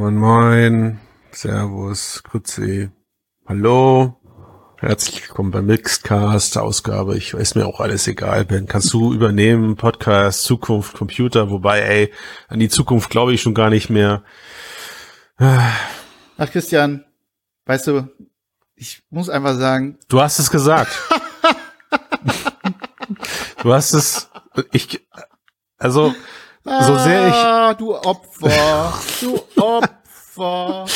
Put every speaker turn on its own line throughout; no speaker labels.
Moin Moin, Servus, Grüezi, Hallo, herzlich willkommen beim Mixedcast, Ausgabe, ich weiß mir auch alles egal, Ben, kannst du übernehmen, Podcast, Zukunft, Computer, wobei, ey, an die Zukunft glaube ich schon gar nicht mehr.
Ach Christian, weißt du, ich muss einfach sagen.
Du hast es gesagt. du hast es, ich, also, so sehr ich.
Ah, du Opfer, du Opfer.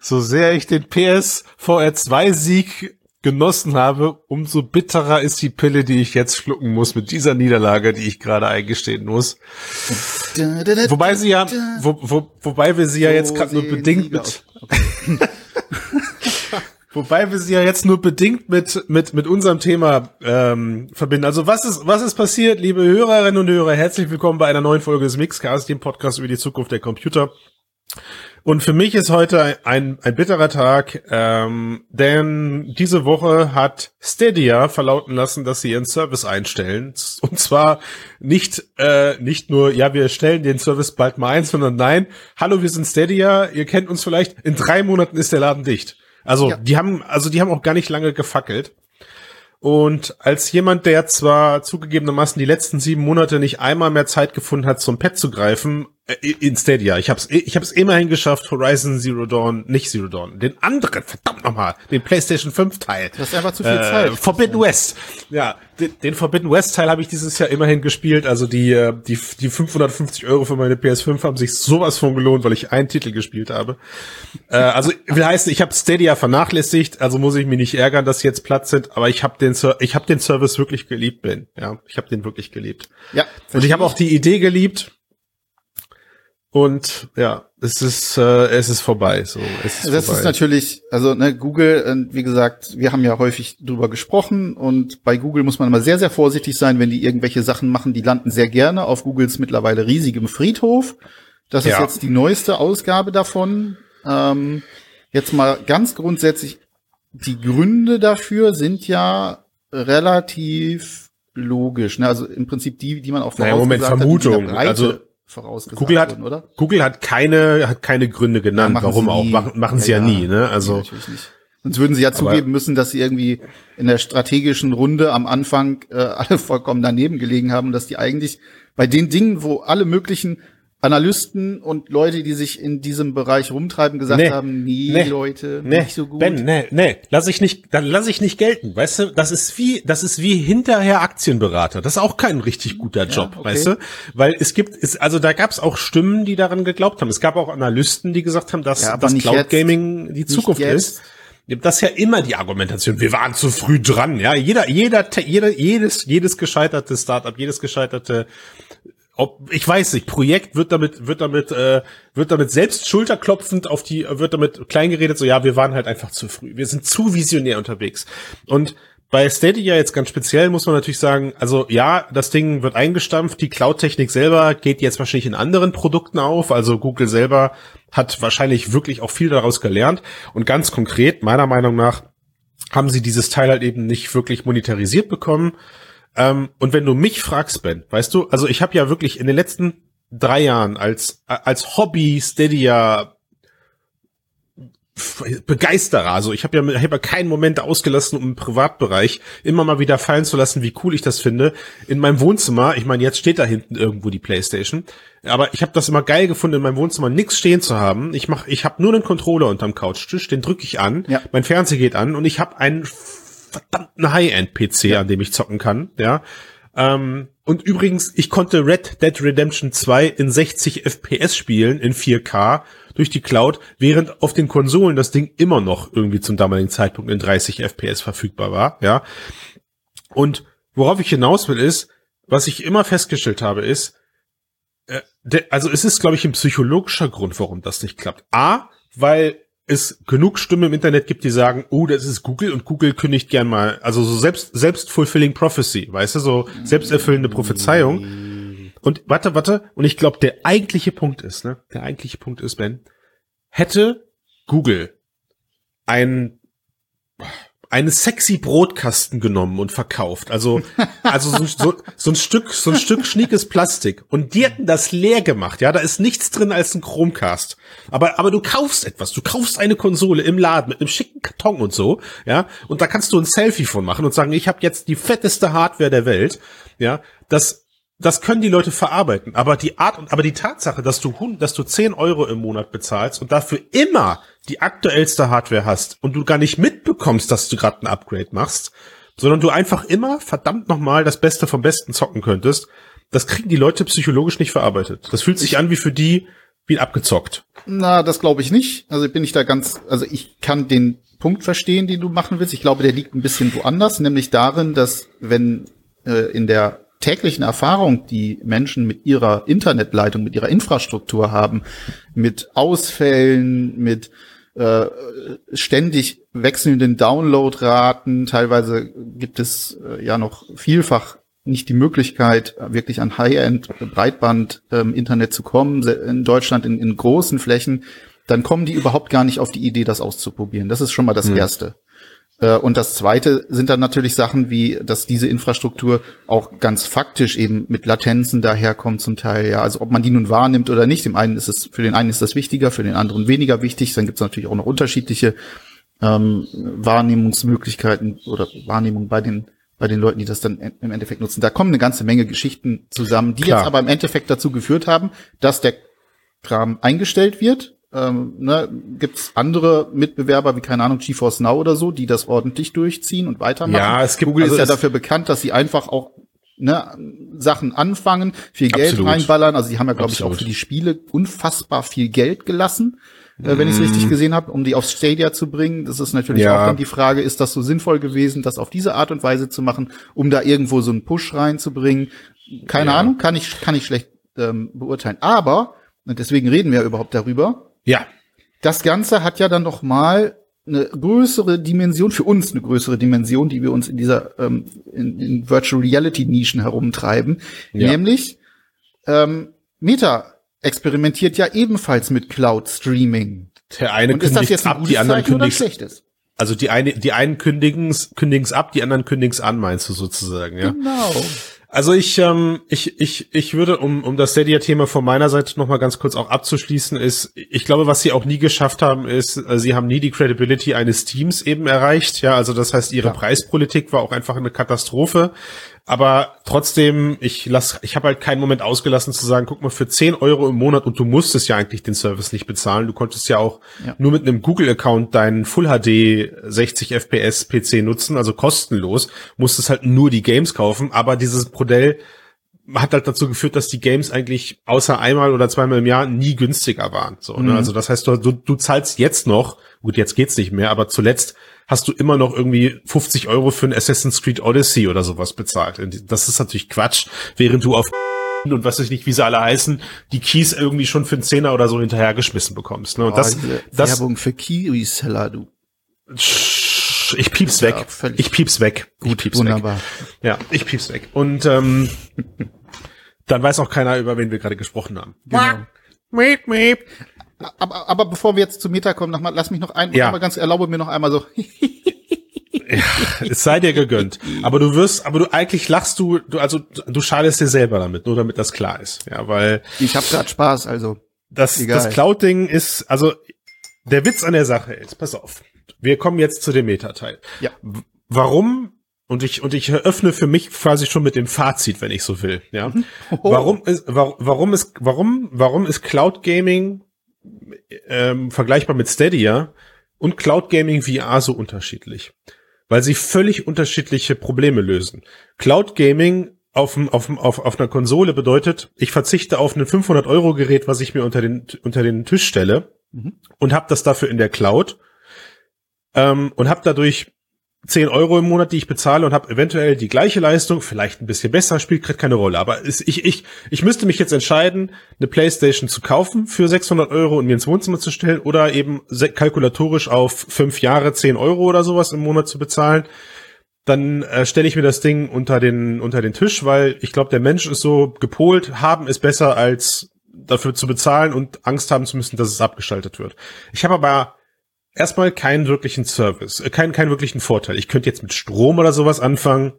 So sehr ich den PSVR 2 Sieg genossen habe, umso bitterer ist die Pille, die ich jetzt schlucken muss mit dieser Niederlage, die ich gerade eingestehen muss. wobei sie ja, wo, wo, wobei wir sie ja jetzt gerade nur bedingt mit, okay. Wobei wir sie ja jetzt nur bedingt mit, mit, mit unserem Thema ähm, verbinden. Also was ist, was ist passiert, liebe Hörerinnen und Hörer? Herzlich willkommen bei einer neuen Folge des Mixcast, dem Podcast über die Zukunft der Computer. Und für mich ist heute ein, ein bitterer Tag, ähm, denn diese Woche hat Stadia verlauten lassen, dass sie ihren Service einstellen. Und zwar nicht, äh, nicht nur, ja, wir stellen den Service bald mal ein, sondern nein, hallo, wir sind Stadia, ihr kennt uns vielleicht, in drei Monaten ist der Laden dicht. Also, ja. die haben, also die haben auch gar nicht lange gefackelt. Und als jemand, der zwar zugegebenermaßen die letzten sieben Monate nicht einmal mehr Zeit gefunden hat, zum Pad zu greifen, in Stadia. Ich habe es ich hab's immerhin geschafft, Horizon Zero Dawn, nicht Zero Dawn, den anderen, verdammt nochmal, den PlayStation 5 Teil.
Das ist einfach zu viel äh, Zeit.
Forbidden West. Ja, den, den Forbidden West Teil habe ich dieses Jahr immerhin gespielt. Also die, äh, die, die 550 Euro für meine PS5 haben sich sowas von gelohnt, weil ich einen Titel gespielt habe. Äh, also will heißen, ich habe Stadia vernachlässigt, also muss ich mich nicht ärgern, dass sie jetzt Platz sind, aber ich habe den, ich hab den Service wirklich geliebt, Ben. Ja, ich habe den wirklich geliebt.
Ja.
Und ich habe auch die Idee geliebt, und ja, es ist äh, es ist vorbei. So, es
ist das vorbei. ist natürlich, also ne, Google, äh, wie gesagt, wir haben ja häufig drüber gesprochen und bei Google muss man immer sehr sehr vorsichtig sein, wenn die irgendwelche Sachen machen. Die landen sehr gerne auf Googles mittlerweile riesigem Friedhof. Das ist ja. jetzt die neueste Ausgabe davon. Ähm, jetzt mal ganz grundsätzlich, die Gründe dafür sind ja relativ logisch. Ne? Also im Prinzip die, die man auch
naja, Moment, Vermutung.
Hat, also vorausgesagt
Google hat, wurden, oder? Google hat keine, hat keine Gründe genannt, ja, warum auch. Machen, machen sie ja, ja, nie, ne? Also.
Sonst würden sie ja zugeben müssen, dass sie irgendwie in der strategischen Runde am Anfang äh, alle vollkommen daneben gelegen haben, dass die eigentlich bei den Dingen, wo alle möglichen Analysten und Leute, die sich in diesem Bereich rumtreiben, gesagt nee, haben, nee, nee Leute, nee, nicht so gut.
Ben, nee, nee, lass ich nicht, dann lass ich nicht gelten, weißt du? Das ist wie, das ist wie hinterher Aktienberater. Das ist auch kein richtig guter Job, ja, okay. weißt du? Weil es gibt, ist, also da gab es auch Stimmen, die daran geglaubt haben. Es gab auch Analysten, die gesagt haben, dass
ja,
das Cloud Gaming die Zukunft ist. Das ist ja immer die Argumentation. Wir waren zu früh dran, ja. Jeder, jeder, jeder, jedes, jedes gescheiterte Startup, jedes gescheiterte ob ich weiß nicht, Projekt wird damit wird damit äh, wird damit selbst schulterklopfend auf die wird damit kleingeredet so ja, wir waren halt einfach zu früh. Wir sind zu visionär unterwegs. Und bei Stadia jetzt ganz speziell muss man natürlich sagen, also ja, das Ding wird eingestampft, die Cloud-Technik selber geht jetzt wahrscheinlich in anderen Produkten auf, also Google selber hat wahrscheinlich wirklich auch viel daraus gelernt und ganz konkret, meiner Meinung nach, haben sie dieses Teil halt eben nicht wirklich monetarisiert bekommen ähm, und wenn du mich fragst, Ben, weißt du, also ich habe ja wirklich in den letzten drei Jahren als als Hobby Stadia Begeisterer. Also ich habe ja, ich hab ja keinen Moment ausgelassen, um im Privatbereich immer mal wieder fallen zu lassen, wie cool ich das finde. In meinem Wohnzimmer, ich meine, jetzt steht da hinten irgendwo die Playstation, aber ich habe das immer geil gefunden, in meinem Wohnzimmer nichts stehen zu haben. Ich mach, ich habe nur einen Controller unterm Couchtisch, den drücke ich an, ja. mein Fernseher geht an und ich habe einen verdammten High-End-PC, ja. an dem ich zocken kann, ja. Ähm, und übrigens, ich konnte Red Dead Redemption 2 in 60 FPS spielen, in 4K, durch die Cloud, während auf den Konsolen das Ding immer noch irgendwie zum damaligen Zeitpunkt in 30 FPS verfügbar war, ja. Und worauf ich hinaus will ist, was ich immer festgestellt habe, ist, äh, also es ist, glaube ich, ein psychologischer Grund, warum das nicht klappt. A, weil es genug Stimmen im Internet gibt, die sagen, oh, das ist Google und Google kündigt gern mal, also so selbst, selbst fulfilling prophecy, weißt du, so selbsterfüllende Prophezeiung. Und warte, warte, und ich glaube, der eigentliche Punkt ist, ne, der eigentliche Punkt ist, Ben, hätte Google ein, einen sexy Brotkasten genommen und verkauft. Also, also so, so, so ein Stück, so ein Stück schniekes Plastik. Und die hätten das leer gemacht. Ja, da ist nichts drin als ein Chromecast. Aber, aber du kaufst etwas. Du kaufst eine Konsole im Laden mit einem schicken Karton und so. Ja, und da kannst du ein Selfie von machen und sagen, ich habe jetzt die fetteste Hardware der Welt. Ja, das, das können die Leute verarbeiten. Aber die Art und, aber die Tatsache, dass du, dass du 10 Euro im Monat bezahlst und dafür immer die aktuellste Hardware hast und du gar nicht mitbekommst, dass du gerade ein Upgrade machst, sondern du einfach immer verdammt nochmal das Beste vom Besten zocken könntest, das kriegen die Leute psychologisch nicht verarbeitet. Das fühlt sich ich an wie für die wie abgezockt.
Na, das glaube ich nicht. Also bin ich da ganz, also ich kann den Punkt verstehen, den du machen willst. Ich glaube, der liegt ein bisschen woanders, nämlich darin, dass wenn äh, in der täglichen Erfahrung, die Menschen mit ihrer Internetleitung, mit ihrer Infrastruktur haben, mit Ausfällen, mit äh, ständig wechselnden Downloadraten, teilweise gibt es äh, ja noch vielfach nicht die Möglichkeit, wirklich an High-End Breitband ähm, Internet zu kommen, in Deutschland in, in, großen Flächen, dann kommen die überhaupt gar nicht auf die Idee, das auszuprobieren. Das ist schon mal das mhm. Erste. Äh, und das zweite sind dann natürlich Sachen wie, dass diese Infrastruktur auch ganz faktisch eben mit Latenzen daherkommt zum Teil. Ja, also ob man die nun wahrnimmt oder nicht. Dem einen ist es, für den einen ist das wichtiger, für den anderen weniger wichtig. Dann gibt es natürlich auch noch unterschiedliche ähm, Wahrnehmungsmöglichkeiten oder Wahrnehmung bei den bei den Leuten, die das dann im Endeffekt nutzen. Da kommen eine ganze Menge Geschichten zusammen, die Klar. jetzt aber im Endeffekt dazu geführt haben, dass der Kram eingestellt wird ähm, ne, gibt es andere Mitbewerber wie keine Ahnung GeForce Now oder so, die das ordentlich durchziehen und weitermachen.
Ja, es gibt
Google also ist ja dafür bekannt, dass sie einfach auch ne, Sachen anfangen, viel Geld absolut. reinballern. Also die haben ja glaube ich auch für die Spiele unfassbar viel Geld gelassen. Äh, wenn ich es richtig gesehen habe, um die aufs Stadia zu bringen. Das ist natürlich ja. auch dann die Frage, ist das so sinnvoll gewesen, das auf diese Art und Weise zu machen, um da irgendwo so einen Push reinzubringen? Keine ja. Ahnung, kann ich, kann ich schlecht ähm, beurteilen. Aber, und deswegen reden wir überhaupt darüber,
ja.
Das Ganze hat ja dann noch mal eine größere Dimension, für uns eine größere Dimension, die wir uns in dieser ähm, in, in Virtual Reality Nischen herumtreiben. Ja. Nämlich ähm, Meta experimentiert ja ebenfalls mit Cloud Streaming.
Der eine Und kündigt jetzt ab, die anderen kündigen. Also die eine, die einen kündigen kündigen's ab, die anderen kündigen's an, meinst du sozusagen, ja?
Genau.
Also ich, ähm, ich, ich, ich würde, um, um das Stadia-Thema von meiner Seite noch mal ganz kurz auch abzuschließen, ist, ich glaube, was sie auch nie geschafft haben, ist, äh, sie haben nie die Credibility eines Teams eben erreicht. Ja, also das heißt, ihre ja. Preispolitik war auch einfach eine Katastrophe. Aber trotzdem, ich lass, ich habe halt keinen Moment ausgelassen zu sagen, guck mal, für 10 Euro im Monat und du musstest ja eigentlich den Service nicht bezahlen. Du konntest ja auch ja. nur mit einem Google-Account deinen Full HD 60 FPS PC nutzen, also kostenlos, musstest halt nur die Games kaufen. Aber dieses Modell hat halt dazu geführt, dass die Games eigentlich außer einmal oder zweimal im Jahr nie günstiger waren. So, ne? mhm. Also das heißt, du, du, du zahlst jetzt noch, gut, jetzt geht's nicht mehr, aber zuletzt hast du immer noch irgendwie 50 Euro für ein Assassin's Creed Odyssey oder sowas bezahlt. Das ist natürlich Quatsch, während du auf und was weiß ich nicht, wie sie alle heißen, die Keys irgendwie schon für einen Zehner oder so hinterhergeschmissen bekommst. Ne? Und oh, das, das,
Werbung für Key-Reseller, du.
Ich pieps weg. Ja, ich pieps weg.
Gut, ich pieps wunderbar. weg.
Ja, ich pieps weg. Und ähm, dann weiß auch keiner, über wen wir gerade gesprochen haben.
Genau. Meep, meep. Aber, aber bevor wir jetzt zu Meta kommen, noch mal, lass mich noch ein, ja. ganz erlaube mir noch einmal so.
ja, es sei dir gegönnt. Aber du wirst, aber du eigentlich lachst du, du also du schadest dir selber damit, nur damit das klar ist. Ja, weil
ich habe gerade Spaß, also
das egal. das Cloud Ding ist also der Witz an der Sache ist, pass auf. Wir kommen jetzt zu dem Meta Teil.
Ja.
Warum und ich und ich eröffne für mich quasi schon mit dem Fazit, wenn ich so will, ja. Oh. Warum ist warum ist warum warum ist Cloud Gaming ähm, vergleichbar mit Stadia und Cloud Gaming VR so unterschiedlich, weil sie völlig unterschiedliche Probleme lösen. Cloud Gaming auf, auf, auf, auf einer Konsole bedeutet, ich verzichte auf ein 500 Euro Gerät, was ich mir unter den, unter den Tisch stelle mhm. und habe das dafür in der Cloud ähm, und habe dadurch 10 Euro im Monat, die ich bezahle und habe eventuell die gleiche Leistung, vielleicht ein bisschen besser, spielt gerade keine Rolle. Aber es, ich, ich, ich müsste mich jetzt entscheiden, eine Playstation zu kaufen für 600 Euro und mir ins Wohnzimmer zu stellen oder eben kalkulatorisch auf fünf Jahre 10 Euro oder sowas im Monat zu bezahlen. Dann äh, stelle ich mir das Ding unter den, unter den Tisch, weil ich glaube, der Mensch ist so gepolt, haben ist besser als dafür zu bezahlen und Angst haben zu müssen, dass es abgeschaltet wird. Ich habe aber erstmal keinen wirklichen Service, äh, keinen, keinen wirklichen Vorteil. Ich könnte jetzt mit Strom oder sowas anfangen.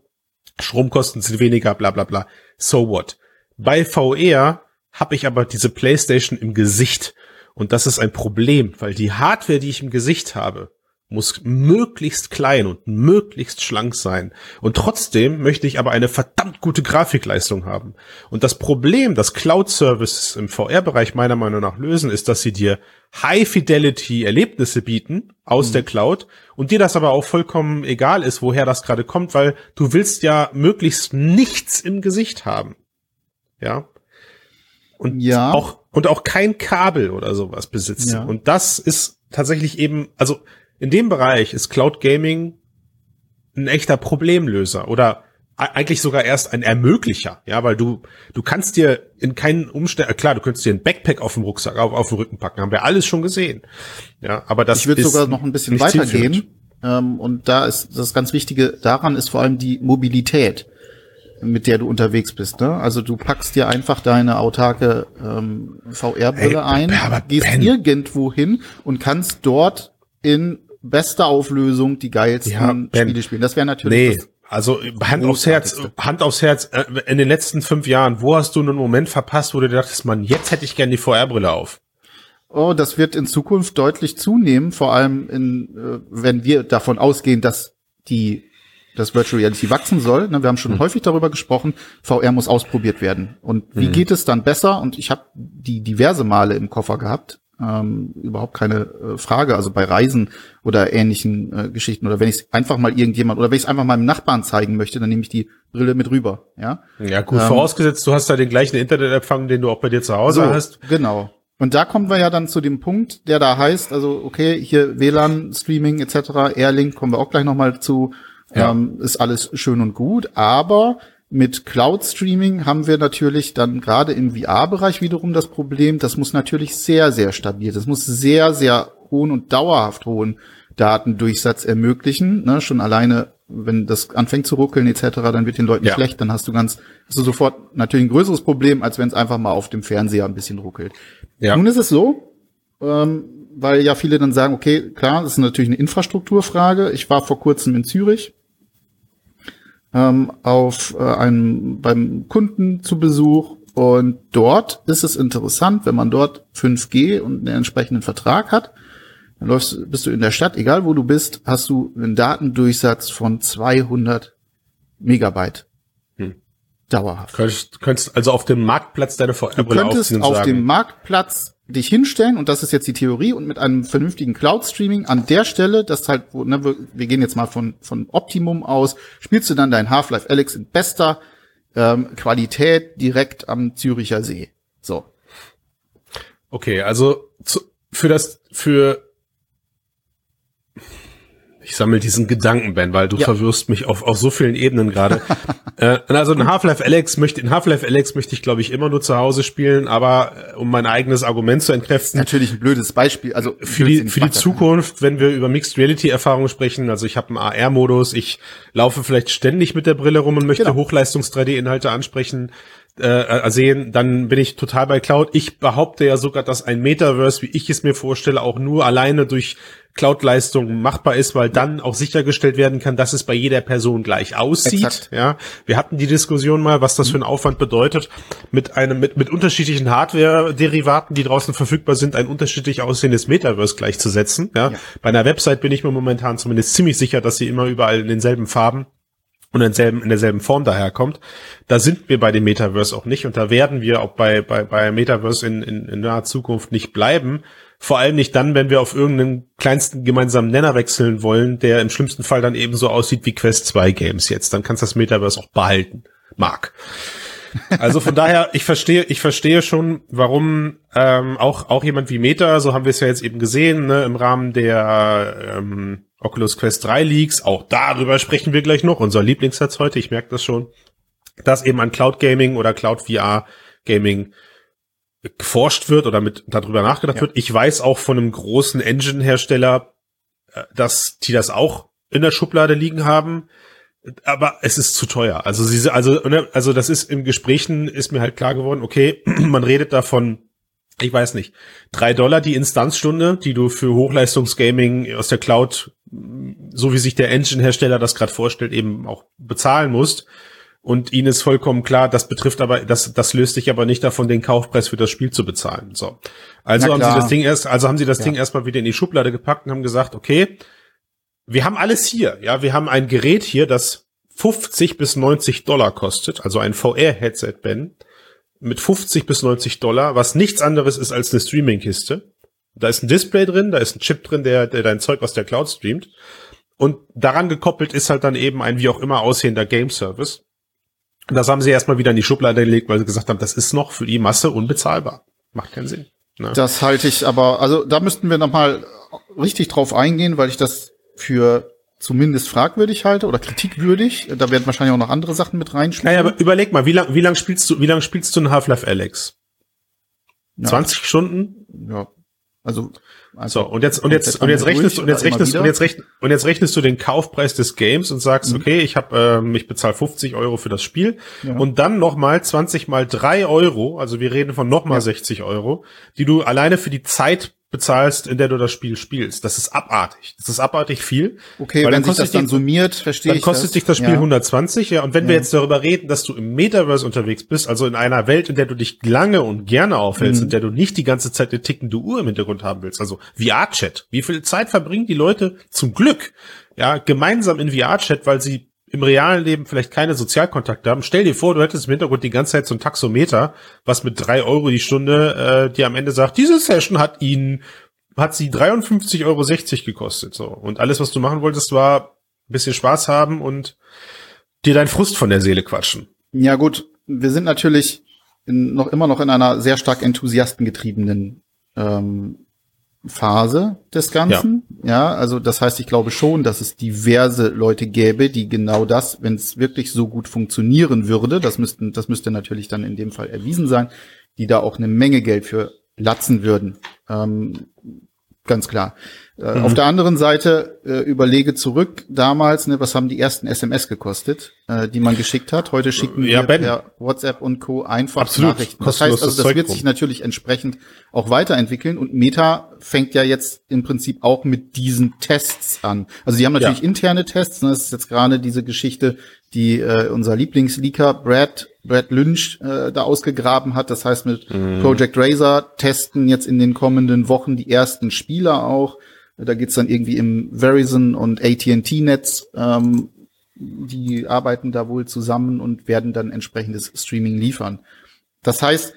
Stromkosten sind weniger, bla bla bla. So what? Bei VR habe ich aber diese PlayStation im Gesicht. Und das ist ein Problem, weil die Hardware, die ich im Gesicht habe, muss möglichst klein und möglichst schlank sein. Und trotzdem möchte ich aber eine verdammt gute Grafikleistung haben. Und das Problem, das Cloud-Services im VR-Bereich meiner Meinung nach lösen, ist, dass sie dir High-Fidelity-Erlebnisse bieten aus mhm. der Cloud und dir das aber auch vollkommen egal ist, woher das gerade kommt, weil du willst ja möglichst nichts im Gesicht haben. Ja. Und ja. auch, und auch kein Kabel oder sowas besitzen. Ja. Und das ist tatsächlich eben, also in dem Bereich ist Cloud Gaming ein echter Problemlöser oder eigentlich sogar erst ein Ermöglicher, ja, weil du du kannst dir in keinen Umständen, klar, du könntest dir ein Backpack auf dem Rucksack, auf, auf den Rücken packen, haben wir alles schon gesehen, ja, aber das
ich würde sogar noch ein bisschen weitergehen ähm, und da ist das ganz Wichtige daran ist vor allem die Mobilität, mit der du unterwegs bist, ne? Also du packst dir einfach deine autarke ähm, VR-Brille hey, ein, gehst ben. irgendwo hin und kannst dort in beste Auflösung die geilsten ja, Spiele spielen. Das wäre natürlich. Nee.
Also Hand aufs Herz, Hand aufs Herz, äh, in den letzten fünf Jahren, wo hast du einen Moment verpasst, wo du dachtest, man, jetzt hätte ich gerne die VR-Brille auf?
Oh, das wird in Zukunft deutlich zunehmen, vor allem in, äh, wenn wir davon ausgehen, dass die das Virtual Reality wachsen soll. Ne, wir haben schon hm. häufig darüber gesprochen, VR muss ausprobiert werden. Und wie hm. geht es dann besser? Und ich habe die diverse Male im Koffer gehabt, ähm, überhaupt keine äh, Frage. Also bei Reisen oder ähnlichen äh, Geschichten oder wenn ich einfach mal irgendjemand oder wenn ich es einfach meinem Nachbarn zeigen möchte, dann nehme ich die Brille mit rüber. Ja,
ja gut, ähm, vorausgesetzt, du hast da den gleichen Internetempfang, den du auch bei dir zu Hause so, hast.
Genau. Und da kommen wir ja dann zu dem Punkt, der da heißt, also okay, hier WLAN, Streaming etc., Airlink, kommen wir auch gleich nochmal zu, ja. ähm, ist alles schön und gut, aber mit Cloud Streaming haben wir natürlich dann gerade im VR-Bereich wiederum das Problem, das muss natürlich sehr, sehr stabil, das muss sehr, sehr hohen und dauerhaft hohen Datendurchsatz ermöglichen. Ne? Schon alleine, wenn das anfängt zu ruckeln etc., dann wird den Leuten ja. schlecht, dann hast du ganz, hast du sofort natürlich ein größeres Problem, als wenn es einfach mal auf dem Fernseher ein bisschen ruckelt. Ja. Nun ist es so, ähm, weil ja viele dann sagen, okay, klar, das ist natürlich eine Infrastrukturfrage. Ich war vor kurzem in Zürich ähm, auf äh, einem beim Kunden zu Besuch und dort ist es interessant, wenn man dort 5G und einen entsprechenden Vertrag hat, dann läufst, bist du in der Stadt, egal wo du bist, hast du einen Datendurchsatz von 200 Megabyte. Hm. Dauerhaft.
Könntest, könntest also auf dem Marktplatz deine VR-Brille
Du könntest auf sagen. dem Marktplatz dich hinstellen, und das ist jetzt die Theorie, und mit einem vernünftigen Cloud-Streaming an der Stelle, das halt, wo, ne, wir, wir gehen jetzt mal von, von Optimum aus, spielst du dann dein Half-Life Alex in bester ähm, Qualität direkt am Züricher See. So.
Okay, also zu, für das, für ich sammle diesen Gedanken, Ben, weil du ja. verwirrst mich auf, auf so vielen Ebenen gerade. äh, also in Half-Life Alex möchte, in Half-Life Alex möchte ich, glaube ich, immer nur zu Hause spielen, aber äh, um mein eigenes Argument zu entkräften.
Natürlich ein blödes Beispiel. Also
für die, für die Zukunft, wenn wir über Mixed Reality Erfahrungen sprechen, also ich habe einen AR-Modus, ich laufe vielleicht ständig mit der Brille rum und möchte genau. Hochleistungs 3D-Inhalte ansprechen äh, sehen, dann bin ich total bei Cloud. Ich behaupte ja sogar, dass ein Metaverse, wie ich es mir vorstelle, auch nur alleine durch Cloud-Leistung machbar ist, weil dann auch sichergestellt werden kann, dass es bei jeder Person gleich aussieht. Exakt. Ja, wir hatten die Diskussion mal, was das für ein Aufwand bedeutet, mit einem mit mit unterschiedlichen Hardware-Derivaten, die draußen verfügbar sind, ein unterschiedlich aussehendes Metaverse gleichzusetzen. Ja? ja, bei einer Website bin ich mir momentan zumindest ziemlich sicher, dass sie immer überall in denselben Farben und in, derselben, in derselben Form daherkommt. Da sind wir bei dem Metaverse auch nicht und da werden wir auch bei, bei, bei Metaverse in, in, in naher Zukunft nicht bleiben. Vor allem nicht dann, wenn wir auf irgendeinen kleinsten gemeinsamen Nenner wechseln wollen, der im schlimmsten Fall dann ebenso aussieht wie Quest 2 Games jetzt. Dann kannst du das Metaverse auch behalten. Mag. Also von daher, ich verstehe, ich verstehe schon, warum ähm, auch auch jemand wie Meta, so haben wir es ja jetzt eben gesehen, ne, im Rahmen der ähm, Oculus Quest 3 Leaks, auch darüber sprechen wir gleich noch, unser Lieblingssatz heute, ich merke das schon, dass eben an Cloud Gaming oder Cloud VR Gaming geforscht wird oder mit darüber nachgedacht ja. wird. Ich weiß auch von einem großen Engine-Hersteller, äh, dass die das auch in der Schublade liegen haben, aber es ist zu teuer. Also sie, also, ne, also das ist im Gesprächen ist mir halt klar geworden, okay, man redet davon ich weiß nicht, drei Dollar die Instanzstunde, die du für Hochleistungsgaming aus der Cloud, so wie sich der Engine-Hersteller das gerade vorstellt, eben auch bezahlen musst. Und ihnen ist vollkommen klar, das betrifft aber, das, das löst sich aber nicht davon, den Kaufpreis für das Spiel zu bezahlen. So. Also haben sie das Ding erst, also haben sie das ja. Ding erstmal wieder in die Schublade gepackt und haben gesagt, okay, wir haben alles hier. Ja, wir haben ein Gerät hier, das 50 bis 90 Dollar kostet, also ein VR-Headset, Ben, mit 50 bis 90 Dollar, was nichts anderes ist als eine Streaming-Kiste. Da ist ein Display drin, da ist ein Chip drin, der, der dein Zeug aus der Cloud streamt. Und daran gekoppelt ist halt dann eben ein wie auch immer aussehender Das haben sie erstmal wieder in die Schublade gelegt, weil sie gesagt haben, das ist noch für die Masse unbezahlbar. Macht keinen Sinn.
Ne? Das halte ich aber, also da müssten wir nochmal richtig drauf eingehen, weil ich das für zumindest fragwürdig halte oder kritikwürdig. Da werden wahrscheinlich auch noch andere Sachen mit reinspielen.
Naja, aber überleg mal, wie lang, wie lang spielst du, wie lang spielst du ein Half-Life Alex? Ja. 20 Stunden?
Ja. Also,
also so und jetzt und jetzt und jetzt rechnest du und jetzt rechnest und jetzt rechnest und jetzt rechnest du den Kaufpreis des Games und sagst, mhm. okay, ich habe ähm, ich bezahle 50 Euro für das Spiel ja. und dann noch mal 20 mal 3 Euro, also wir reden von noch mal ja. 60 Euro, die du alleine für die Zeit bezahlst, in der du das Spiel spielst. Das ist abartig. Das ist abartig viel.
Okay, weil wenn sich das dann summiert, verstehe
ich Dann kostet
das.
dich das Spiel ja. 120, ja. Und wenn ja. wir jetzt darüber reden, dass du im Metaverse unterwegs bist, also in einer Welt, in der du dich lange und gerne aufhältst, mhm. in der du nicht die ganze Zeit eine tickende Uhr im Hintergrund haben willst, also VR-Chat. Wie viel Zeit verbringen die Leute zum Glück, ja, gemeinsam in VR-Chat, weil sie im realen Leben vielleicht keine Sozialkontakte haben. Stell dir vor, du hättest im Hintergrund die ganze Zeit so ein Taxometer, was mit drei Euro die Stunde äh, dir am Ende sagt, diese Session hat Ihnen, hat sie 53,60 Euro gekostet. So. Und alles, was du machen wolltest, war ein bisschen Spaß haben und dir dein Frust von der Seele quatschen.
Ja gut, wir sind natürlich in, noch immer noch in einer sehr stark enthusiastengetriebenen ähm, Phase des Ganzen. Ja. ja, also das heißt, ich glaube schon, dass es diverse Leute gäbe, die genau das, wenn es wirklich so gut funktionieren würde, das müssten, das müsste natürlich dann in dem Fall erwiesen sein, die da auch eine Menge Geld für latzen würden. Ähm, ganz klar. Äh, mhm. Auf der anderen Seite äh, überlege zurück damals, ne, was haben die ersten SMS gekostet, äh, die man geschickt hat. Heute schicken ja, wir ben. per WhatsApp und Co. einfach Absolut. Nachrichten. Das heißt also, das wird sich natürlich entsprechend auch weiterentwickeln und Meta fängt ja jetzt im Prinzip auch mit diesen Tests an. Also die haben natürlich ja. interne Tests, ne, das ist jetzt gerade diese Geschichte, die äh, unser Lieblingsleaker Brad Brad Lynch äh, da ausgegraben hat. Das heißt, mit mhm. Project Razor testen jetzt in den kommenden Wochen die ersten Spieler auch. Da geht's dann irgendwie im Verizon und AT&T-Netz. Ähm, die arbeiten da wohl zusammen und werden dann entsprechendes Streaming liefern. Das heißt,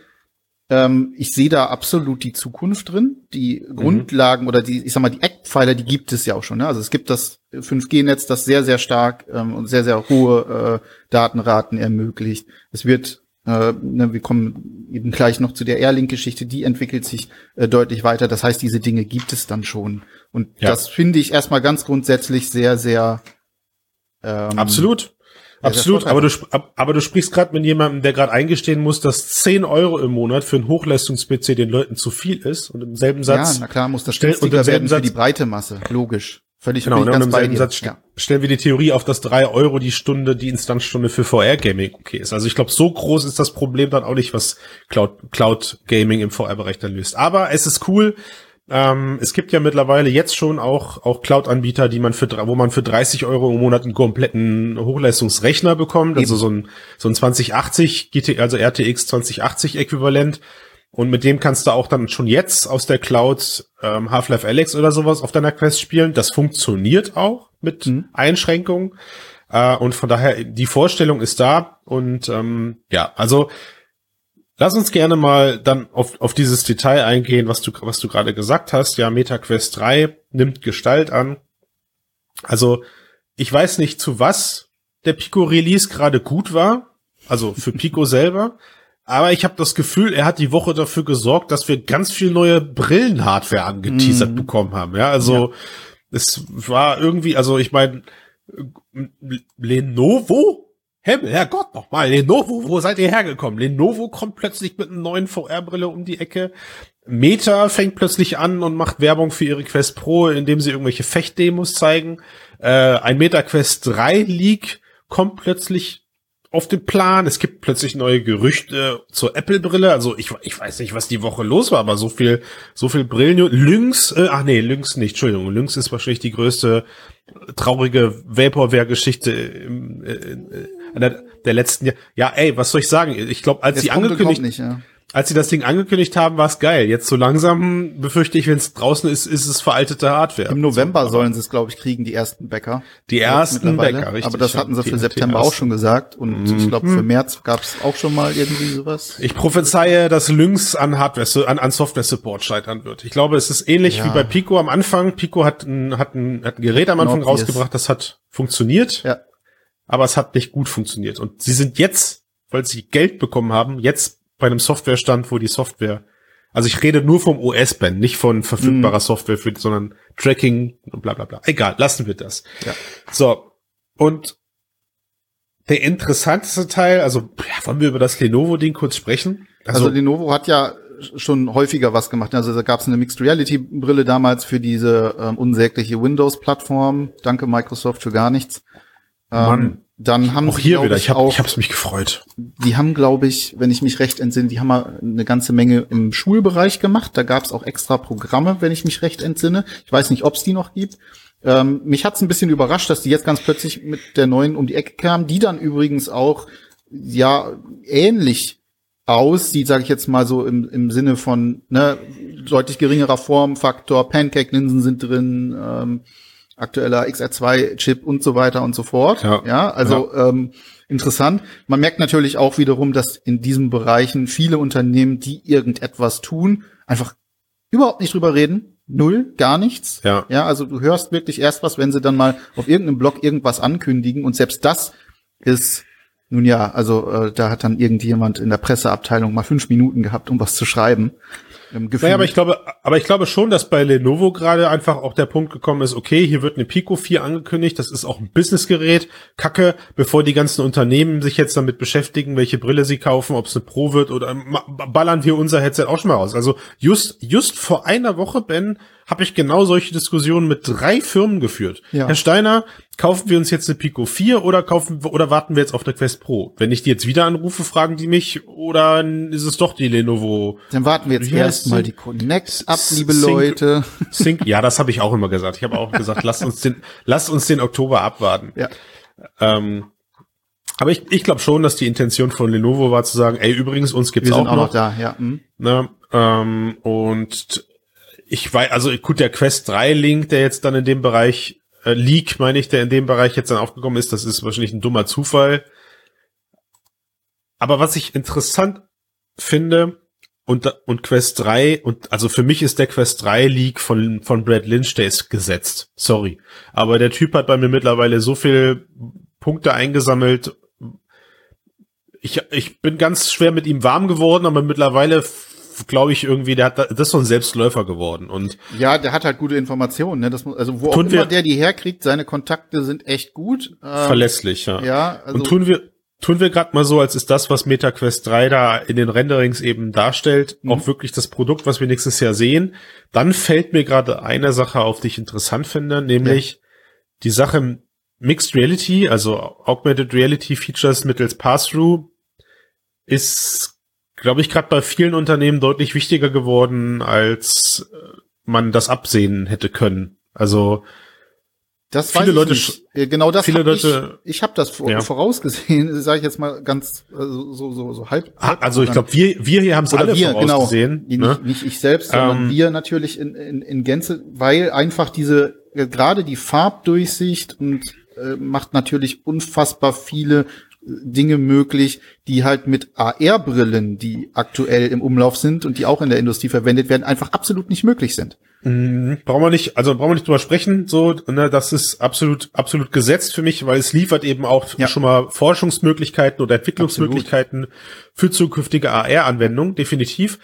ähm, ich sehe da absolut die Zukunft drin. Die mhm. Grundlagen oder die, ich sag mal, die Eckpfeiler, die gibt es ja auch schon. Ne? Also es gibt das 5G-Netz, das sehr, sehr stark ähm, und sehr, sehr hohe äh, Datenraten ermöglicht. Es wird äh, ne, wir kommen eben gleich noch zu der Airlink-Geschichte, die entwickelt sich äh, deutlich weiter. Das heißt, diese Dinge gibt es dann schon. Und ja. das finde ich erstmal ganz grundsätzlich sehr, sehr
ähm, Absolut. Absolut, aber du, aber du sprichst gerade mit jemandem, der gerade eingestehen muss, dass 10 Euro im Monat für einen Hochleistungs-PC den Leuten zu viel ist und im selben Satz.
Ja, na klar, muss das günstiger werden für die breite Masse, logisch.
Völlig genau, und im selben Satz ja. stellen wir die Theorie auf, dass drei Euro die Stunde, die Instanzstunde für VR-Gaming okay ist. Also ich glaube, so groß ist das Problem dann auch nicht, was Cloud, Cloud Gaming im VR-Bereich dann löst. Aber es ist cool. Ähm, es gibt ja mittlerweile jetzt schon auch, auch Cloud-Anbieter, die man für, wo man für 30 Euro im Monat einen kompletten Hochleistungsrechner bekommt. Also so ein, so ein 2080 GT, also RTX 2080 Äquivalent und mit dem kannst du auch dann schon jetzt aus der Cloud ähm, Half-Life Alex oder sowas auf deiner Quest spielen. Das funktioniert auch mit mhm. Einschränkungen. Äh, und von daher, die Vorstellung ist da. Und ähm, ja, also lass uns gerne mal dann auf, auf dieses Detail eingehen, was du, was du gerade gesagt hast. Ja, MetaQuest 3 nimmt Gestalt an. Also, ich weiß nicht, zu was der Pico Release gerade gut war. Also für Pico selber. Aber ich habe das Gefühl, er hat die Woche dafür gesorgt, dass wir ganz viel neue Brillenhardware angeteasert mm. bekommen haben. Ja, also ja. es war irgendwie, also ich meine, Lenovo? Himmel, Herrgott, nochmal, Lenovo, wo seid ihr hergekommen? Lenovo kommt plötzlich mit einer neuen VR-Brille um die Ecke. Meta fängt plötzlich an und macht Werbung für ihre Quest Pro, indem sie irgendwelche Fechtdemos zeigen. Äh, ein Meta Quest 3 Leak kommt plötzlich auf dem Plan. Es gibt plötzlich neue Gerüchte zur Apple-Brille. Also ich, ich weiß nicht, was die Woche los war, aber so viel, so viel Brillen. Lynx, äh, ach nee, Lynx nicht, Entschuldigung. Lynx ist wahrscheinlich die größte traurige Vaporware-Geschichte äh, der, der letzten Jahre. Ja, ey, was soll ich sagen? Ich glaube, als
Jetzt
sie angekündigt,
nicht, ja.
Als sie das Ding angekündigt haben, war es geil. Jetzt so langsam befürchte ich, wenn es draußen ist, ist es veraltete Hardware.
Im November
so,
sollen sie es, glaube ich, kriegen, die ersten Bäcker.
die ersten. Bäcker, richtig.
Aber das hatten sie für September auch schon gesagt. Und ich glaube,
Mhm.
für März gab es auch schon mal irgendwie sowas.
Ich prophezeie, dass Lynx an Hardware, an, an Software-Support scheitern wird. Ich glaube, es ist ähnlich
Ja.
wie bei Pico am Anfang. Pico hat ein, hat ein, hat ein Gerät am Anfang
Obvious.
rausgebracht, das hat funktioniert,
Ja.
aber es hat nicht gut funktioniert. Und sie sind jetzt, weil sie Geld bekommen haben, jetzt bei einem Softwarestand, wo die Software, also ich rede nur vom OS-Ben, nicht von verfügbarer
Mhm.
Software, für, sondern Tracking und bla bla bla. Egal, lassen wir das.
Ja.
So, und der interessanteste Teil, also ja, wollen wir über das Lenovo-Ding kurz sprechen?
Also, Lenovo hat ja schon häufiger was gemacht. Also da gab es eine Mixed Reality Brille damals für diese ähm, unsägliche Windows-Plattform. Danke Microsoft für gar nichts. Ähm,
Mann.
Dann haben
auch
sie,
hier wieder,
ich,
habe
auch,
ich hab's mich gefreut.
die haben, glaube ich, wenn ich mich recht entsinne, die haben mal eine ganze Menge im Schulbereich gemacht. Da gab es auch extra Programme, wenn ich mich recht entsinne. Ich weiß nicht, ob es die noch gibt. Ähm, mich hat's ein bisschen überrascht, dass die jetzt ganz plötzlich mit der neuen um die Ecke kamen, die dann übrigens auch ja ähnlich aussieht, sage ich jetzt mal so im, im Sinne von ne, deutlich geringerer Formfaktor, Pancake-Linsen sind drin, ähm, aktueller XR2-Chip und so weiter und so fort.
Ja.
ja also Ähm, interessant. Man merkt natürlich auch wiederum, dass in diesen Bereichen viele Unternehmen, die irgendetwas tun, einfach überhaupt nicht drüber reden. Null, gar nichts.
Ja.
Ja, also du hörst wirklich erst was, wenn sie dann mal auf irgendeinem Blog irgendwas ankündigen und selbst das ist nun ja, also äh, da hat dann irgendjemand in der Presseabteilung mal fünf Minuten gehabt, um was zu schreiben. Ähm,
Naja, aber ich glaube, aber ich glaube schon, dass bei Lenovo gerade einfach auch der Punkt gekommen ist, okay, hier wird eine Pico 4 angekündigt, das ist auch ein Businessgerät, Kacke, bevor die ganzen Unternehmen sich jetzt damit beschäftigen, welche Brille sie kaufen, ob es eine Pro wird oder ballern wir unser Headset auch schon mal raus. Also just, just vor einer Woche, Ben, habe ich genau solche Diskussionen mit drei Firmen geführt.
Ja.
Herr Steiner, kaufen wir uns jetzt eine Pico 4 oder kaufen oder warten wir jetzt auf der Quest Pro? Wenn ich die jetzt wieder anrufe, fragen die mich, oder ist es doch die Lenovo
dann warten wir jetzt erstmal die Connect ab, liebe
Sync-
Leute.
Sync, ja, das habe ich auch immer gesagt. Ich habe auch gesagt, lasst uns den, lasst uns den Oktober abwarten.
Ja.
Ähm, aber ich, ich glaube schon, dass die Intention von Lenovo war zu sagen, ey, übrigens, uns gibt's auch,
auch noch
noch.
da, ja. hm.
Ne? Ähm, und ich weiß, also gut, der Quest 3 Link, der jetzt dann in dem Bereich, äh, Leak, meine ich, der in dem Bereich jetzt dann aufgekommen ist, das ist wahrscheinlich ein dummer Zufall. Aber was ich interessant finde, und, und Quest 3, und also für mich ist der Quest 3 Leak von, von Brad Lynch, der ist gesetzt. Sorry. Aber der Typ hat bei mir mittlerweile so viel Punkte eingesammelt. Ich, ich bin ganz schwer mit ihm warm geworden, aber mittlerweile glaube ich irgendwie, der hat, das ist so ein Selbstläufer geworden. Und
Ja, der hat halt gute Informationen. Ne? Das, muss- also wo auch immer
wir-
der die herkriegt, seine Kontakte sind echt gut. Ähm,
verlässlich, ja.
Ja, also
und tun wir, tun wir gerade mal so, als ist das, was MetaQuest 3 da in den Renderings eben darstellt,
Mhm.
auch wirklich das Produkt, was wir nächstes Jahr sehen. Dann fällt mir gerade eine Sache auf, die ich interessant finde, nämlich die Sache Mixed Reality, also Augmented Reality Features mittels Pass-Through, ist, glaube ich, gerade bei vielen Unternehmen deutlich wichtiger geworden, als äh, man das absehen hätte können. Also
Das
Viele Leute
nicht. Äh, Genau das
viele
hab
Leute-
ich, ich habe das
Ja.
vorausgesehen, sage ich jetzt mal ganz also, so so so halb.
Ah,
halb
Also ich glaube, wir, wir hier haben es alle
wir genau,
vorausgesehen.
nicht,
ne?
nicht ich selbst, sondern
Ähm,
wir natürlich in, in, in Gänze, weil einfach diese äh, gerade die Farbdurchsicht und äh, macht natürlich unfassbar viele äh, Dinge möglich, die halt mit AR-Brillen, die aktuell im Umlauf sind und die auch in der Industrie verwendet werden, einfach absolut nicht möglich sind.
Mhm. Brauchen wir nicht, also brauchen wir nicht drüber sprechen, so, ne, das ist absolut, absolut gesetzt für mich, weil es liefert eben auch
Ja.
schon mal Forschungsmöglichkeiten oder Entwicklungsmöglichkeiten für zukünftige AR-Anwendungen, definitiv.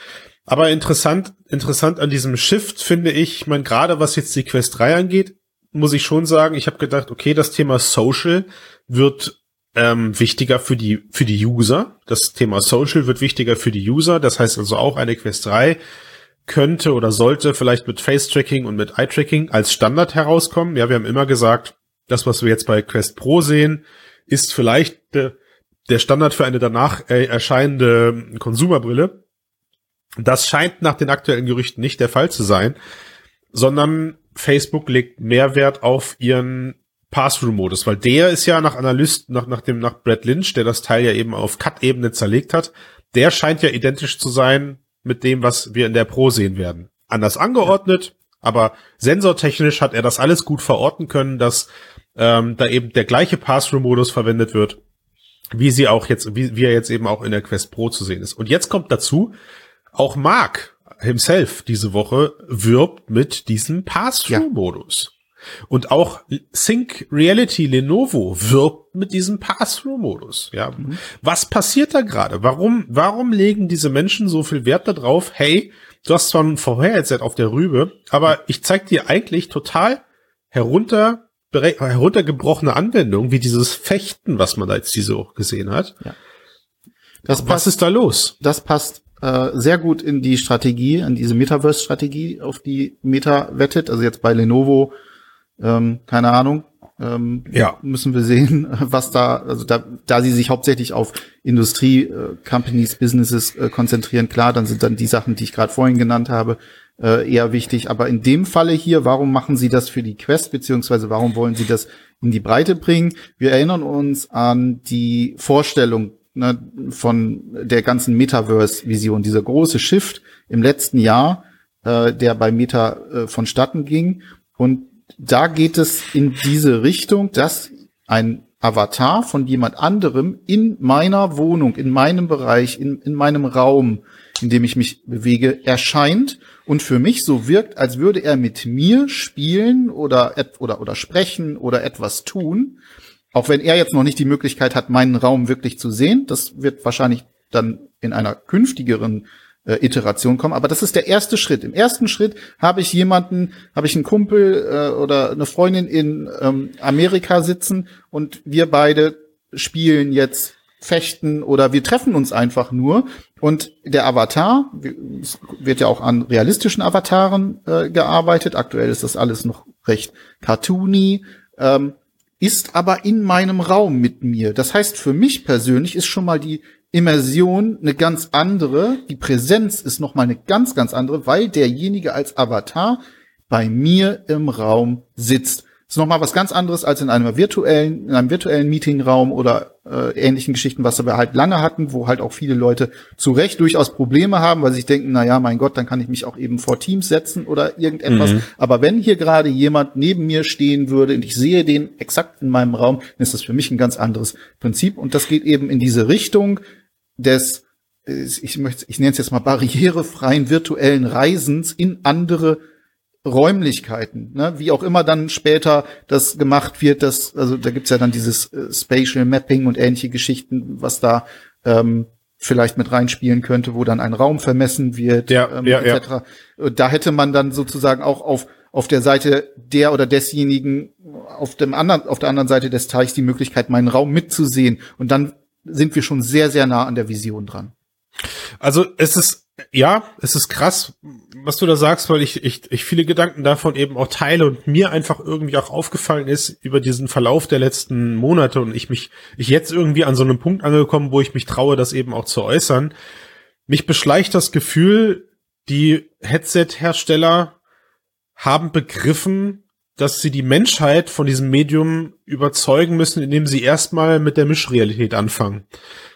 Aber interessant, interessant an diesem Shift finde ich, ich meine, gerade was jetzt die Quest 3 angeht, muss ich schon sagen, ich habe gedacht, okay, das Thema Social wird ähm, wichtiger für die, für die User. Das Thema Social wird wichtiger für die User. Das heißt also auch eine Quest 3 könnte oder sollte vielleicht mit Face-Tracking und mit Eye-Tracking als Standard herauskommen. Ja, wir haben immer gesagt, das, was wir jetzt bei Quest Pro sehen, ist vielleicht äh, der Standard für eine danach äh, erscheinende Konsumerbrille. Das scheint nach den aktuellen Gerüchten nicht der Fall zu sein, sondern Facebook legt Mehrwert auf ihren Pass-Through-Modus, weil der ist ja nach Analysten, nach, nach dem, nach Brad Lynch, der das Teil ja eben auf Cut-Ebene zerlegt hat, der scheint ja identisch zu sein mit dem, was wir in der Pro sehen werden. Anders angeordnet, aber sensortechnisch hat er das alles gut verorten können, dass ähm, da eben der gleiche Pass-Through-Modus verwendet wird, wie sie auch jetzt, wie, wie er jetzt eben auch in der Quest Pro zu sehen ist. Und jetzt kommt dazu, auch Mark himself diese Woche wirbt mit diesem Pass-Through-Modus. Ja. Und auch Sync Reality Lenovo wirbt mit diesem Pass-Through-Modus. Ja, mhm. was passiert da gerade? Warum, warum legen diese Menschen so viel Wert darauf? Hey, du hast zwar ein VR-Headset auf der Rübe, aber ich zeig dir eigentlich total herunter, heruntergebrochene Anwendungen, wie dieses Fechten, was man da jetzt diese auch gesehen hat. Ja.
Das was passt, ist da los? Das passt äh, sehr gut in die Strategie, in diese Metaverse-Strategie, auf die Meta wettet. Also jetzt bei Lenovo, ähm, keine Ahnung, ähm, ja. müssen wir sehen, was da, also da, da sie sich hauptsächlich auf Industrie, äh, Companies, Businesses äh, konzentrieren, klar, dann sind dann die Sachen, die ich gerade vorhin genannt habe, äh, eher wichtig. Aber in dem Falle hier, warum machen sie das für die Quest, beziehungsweise warum wollen sie das in die Breite bringen? Wir erinnern uns an die Vorstellung ne, von der ganzen Metaverse-Vision, dieser große Shift im letzten Jahr, äh, der bei Meta äh, vonstatten ging. Und da geht es in diese Richtung, dass ein Avatar von jemand anderem in meiner Wohnung, in meinem Bereich, in, in meinem Raum, in dem ich mich bewege, erscheint und für mich so wirkt, als würde er mit mir spielen oder, oder, oder sprechen oder etwas tun. Auch wenn er jetzt noch nicht die Möglichkeit hat, meinen Raum wirklich zu sehen. Das wird wahrscheinlich dann in einer künftigeren äh, Iteration kommen. Aber das ist der erste Schritt. Im ersten Schritt habe ich jemanden, habe ich einen Kumpel äh, oder eine Freundin in ähm, Amerika sitzen und wir beide spielen jetzt fechten oder wir treffen uns einfach nur und der Avatar wird ja auch an realistischen Avataren äh, gearbeitet. Aktuell ist das alles noch recht cartoony. Ähm, ist aber in meinem Raum mit mir. Das heißt, für mich persönlich ist schon mal die Immersion eine ganz andere, die Präsenz ist noch mal eine ganz, ganz andere, weil derjenige als Avatar bei mir im Raum sitzt ist nochmal was ganz anderes als in einem virtuellen, in einem virtuellen Meetingraum oder äh, ähnlichen Geschichten, was wir halt lange hatten, wo halt auch viele Leute zu Recht durchaus Probleme haben, weil sie sich denken, na ja, mein Gott, dann kann ich mich auch eben vor Teams setzen oder irgendetwas. Mhm. Aber wenn hier gerade jemand neben mir stehen würde und ich sehe den exakt in meinem Raum, dann ist das für mich ein ganz anderes Prinzip. Und das geht eben in diese Richtung des ich möchte, ich nenne es jetzt mal barrierefreien virtuellen Reisens in andere Räumlichkeiten, ne? wie auch immer dann später das gemacht wird, das, also da gibt's ja dann dieses äh, Spatial Mapping und ähnliche Geschichten, was da ähm, vielleicht mit reinspielen könnte, wo dann ein Raum vermessen wird,
ja, ähm, ja, etc.
Ja. Da hätte man dann sozusagen auch auf auf der Seite der oder desjenigen auf dem anderen auf der anderen Seite des Teichs die Möglichkeit, meinen Raum mitzusehen und dann sind wir schon sehr sehr nah an der Vision dran.
Also es ist ja, es ist krass, was du da sagst, weil ich, ich, ich viele Gedanken davon eben auch teile und mir einfach irgendwie auch aufgefallen ist über diesen Verlauf der letzten Monate und ich mich, ich jetzt irgendwie an so einem Punkt angekommen, wo ich mich traue, das eben auch zu äußern. Mich beschleicht das Gefühl, die Headset-Hersteller haben begriffen, dass sie die Menschheit von diesem Medium überzeugen müssen, indem sie erstmal mit der Mischrealität anfangen.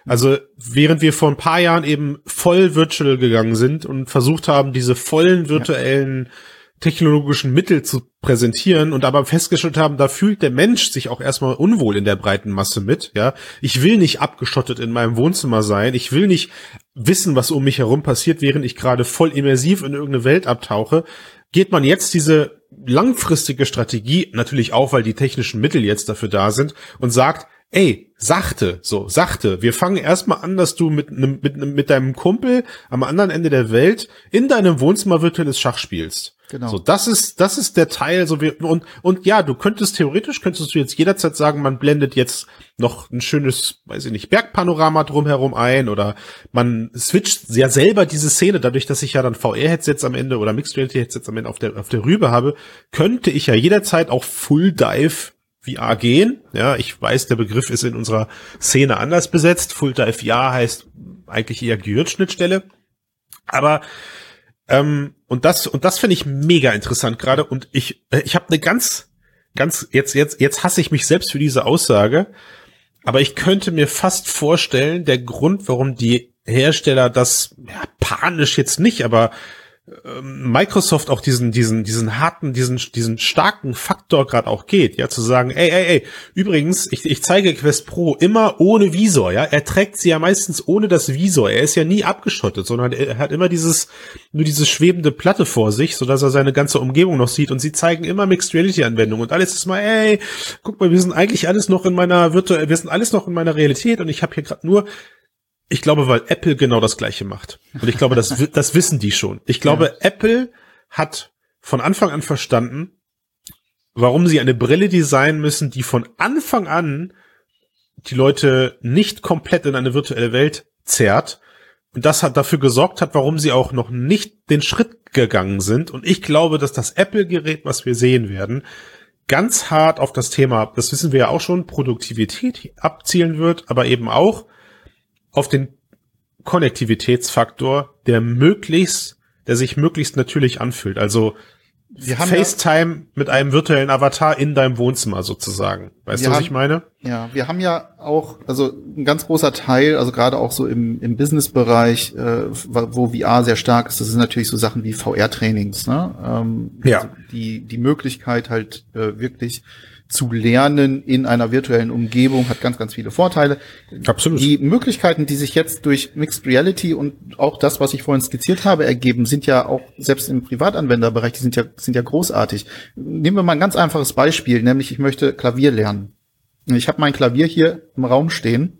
Also während wir vor ein paar Jahren eben voll virtual gegangen sind und versucht haben, diese vollen virtuellen technologischen Mittel zu präsentieren und aber festgestellt haben, da fühlt der Mensch sich auch erstmal unwohl in der breiten Masse mit, ja. Ich will nicht abgeschottet in meinem Wohnzimmer sein. Ich will nicht wissen, was um mich herum passiert, während ich gerade voll immersiv in irgendeine Welt abtauche. Geht man jetzt diese langfristige Strategie, natürlich auch, weil die technischen Mittel jetzt dafür da sind, und sagt, ey, sachte, so, sachte. Wir fangen erstmal an, dass du mit, mit, mit deinem Kumpel am anderen Ende der Welt in deinem Wohnzimmer virtuelles Schach spielst. Genau. So, das ist, das ist der Teil, so wie, und, und ja, du könntest theoretisch, könntest du jetzt jederzeit sagen, man blendet jetzt noch ein schönes, weiß ich nicht, Bergpanorama drumherum ein oder man switcht ja selber diese Szene, dadurch, dass ich ja dann VR-Headsets am Ende oder Mixed Reality-Headsets am Ende auf der, auf der Rübe habe, könnte ich ja jederzeit auch Full Dive VR gehen. Ja, ich weiß, der Begriff ist in unserer Szene anders besetzt. Full Dive VR heißt eigentlich eher Gehirnschnittstelle. Aber ähm, und das und das finde ich mega interessant gerade. Und ich äh, ich habe eine ganz ganz jetzt jetzt jetzt hasse ich mich selbst für diese Aussage. Aber ich könnte mir fast vorstellen, der Grund, warum die Hersteller das ja, panisch jetzt nicht, aber Microsoft auch diesen diesen diesen harten diesen diesen starken Faktor gerade auch geht, ja zu sagen, ey ey ey, übrigens, ich, ich zeige Quest Pro immer ohne Visor, ja, er trägt sie ja meistens ohne das Visor, er ist ja nie abgeschottet, sondern er hat immer dieses nur diese schwebende Platte vor sich, so dass er seine ganze Umgebung noch sieht. Und sie zeigen immer Mixed Reality Anwendungen und alles ist mal, ey, guck mal, wir sind eigentlich alles noch in meiner virtuell, wir sind alles noch in meiner Realität. Und ich habe hier gerade nur ich glaube, weil Apple genau das Gleiche macht. Und ich glaube, das, das wissen die schon. Ich glaube, ja. Apple hat von Anfang an verstanden, warum sie eine Brille designen müssen, die von Anfang an die Leute nicht komplett in eine virtuelle Welt zerrt. Und das hat dafür gesorgt hat, warum sie auch noch nicht den Schritt gegangen sind. Und ich glaube, dass das Apple-Gerät, was wir sehen werden, ganz hart auf das Thema, das wissen wir ja auch schon, Produktivität abzielen wird, aber eben auch auf den Konnektivitätsfaktor, der möglichst, der sich möglichst natürlich anfühlt. Also FaceTime ja, mit einem virtuellen Avatar in deinem Wohnzimmer sozusagen. Weißt du, was
haben,
ich meine?
Ja, wir haben ja auch, also ein ganz großer Teil, also gerade auch so im, im Business-Bereich, äh, wo VR sehr stark ist, das sind natürlich so Sachen wie VR-Trainings, ne? Ähm, ja. Also die, die Möglichkeit halt äh, wirklich zu lernen in einer virtuellen Umgebung hat ganz, ganz viele Vorteile.
Absolut.
Die Möglichkeiten, die sich jetzt durch Mixed Reality und auch das, was ich vorhin skizziert habe, ergeben, sind ja auch selbst im Privatanwenderbereich, die sind ja, sind ja großartig. Nehmen wir mal ein ganz einfaches Beispiel, nämlich ich möchte Klavier lernen. Ich habe mein Klavier hier im Raum stehen.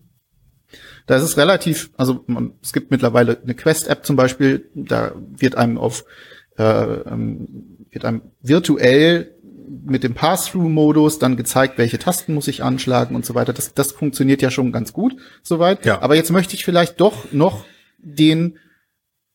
Da ist es relativ, also man, es gibt mittlerweile eine Quest-App zum Beispiel, da wird einem auf äh, ähm, wird einem virtuell mit dem Pass-Through-Modus dann gezeigt, welche Tasten muss ich anschlagen und so weiter. Das, das funktioniert ja schon ganz gut soweit. Ja. Aber jetzt möchte ich vielleicht doch noch den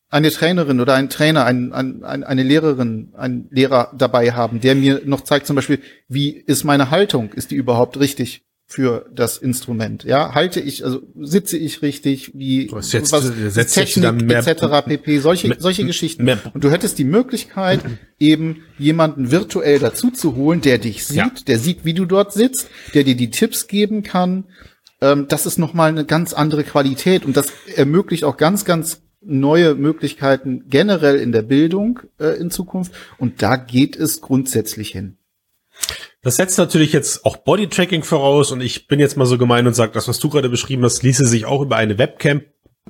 eine Trainerin oder ein Trainer, ein, ein, eine Lehrerin, ein Lehrer dabei haben, der mir noch zeigt, zum Beispiel, wie ist meine Haltung? Ist die überhaupt richtig? Für das Instrument. Ja, halte ich, also sitze ich richtig, wie
was, jetzt, was Technik
mehr, etc. pp. Solche mehr, solche Geschichten. Mehr, und du hättest die Möglichkeit, eben jemanden virtuell dazu zu holen, der dich sieht, ja. der sieht, wie du dort sitzt, der dir die Tipps geben kann. Ähm, das ist nochmal eine ganz andere Qualität und das ermöglicht auch ganz, ganz neue Möglichkeiten generell in der Bildung äh, in Zukunft. Und da geht es grundsätzlich hin.
Das setzt natürlich jetzt auch Bodytracking voraus und ich bin jetzt mal so gemein und sage, das, was du gerade beschrieben hast, ließe sich auch über eine Webcam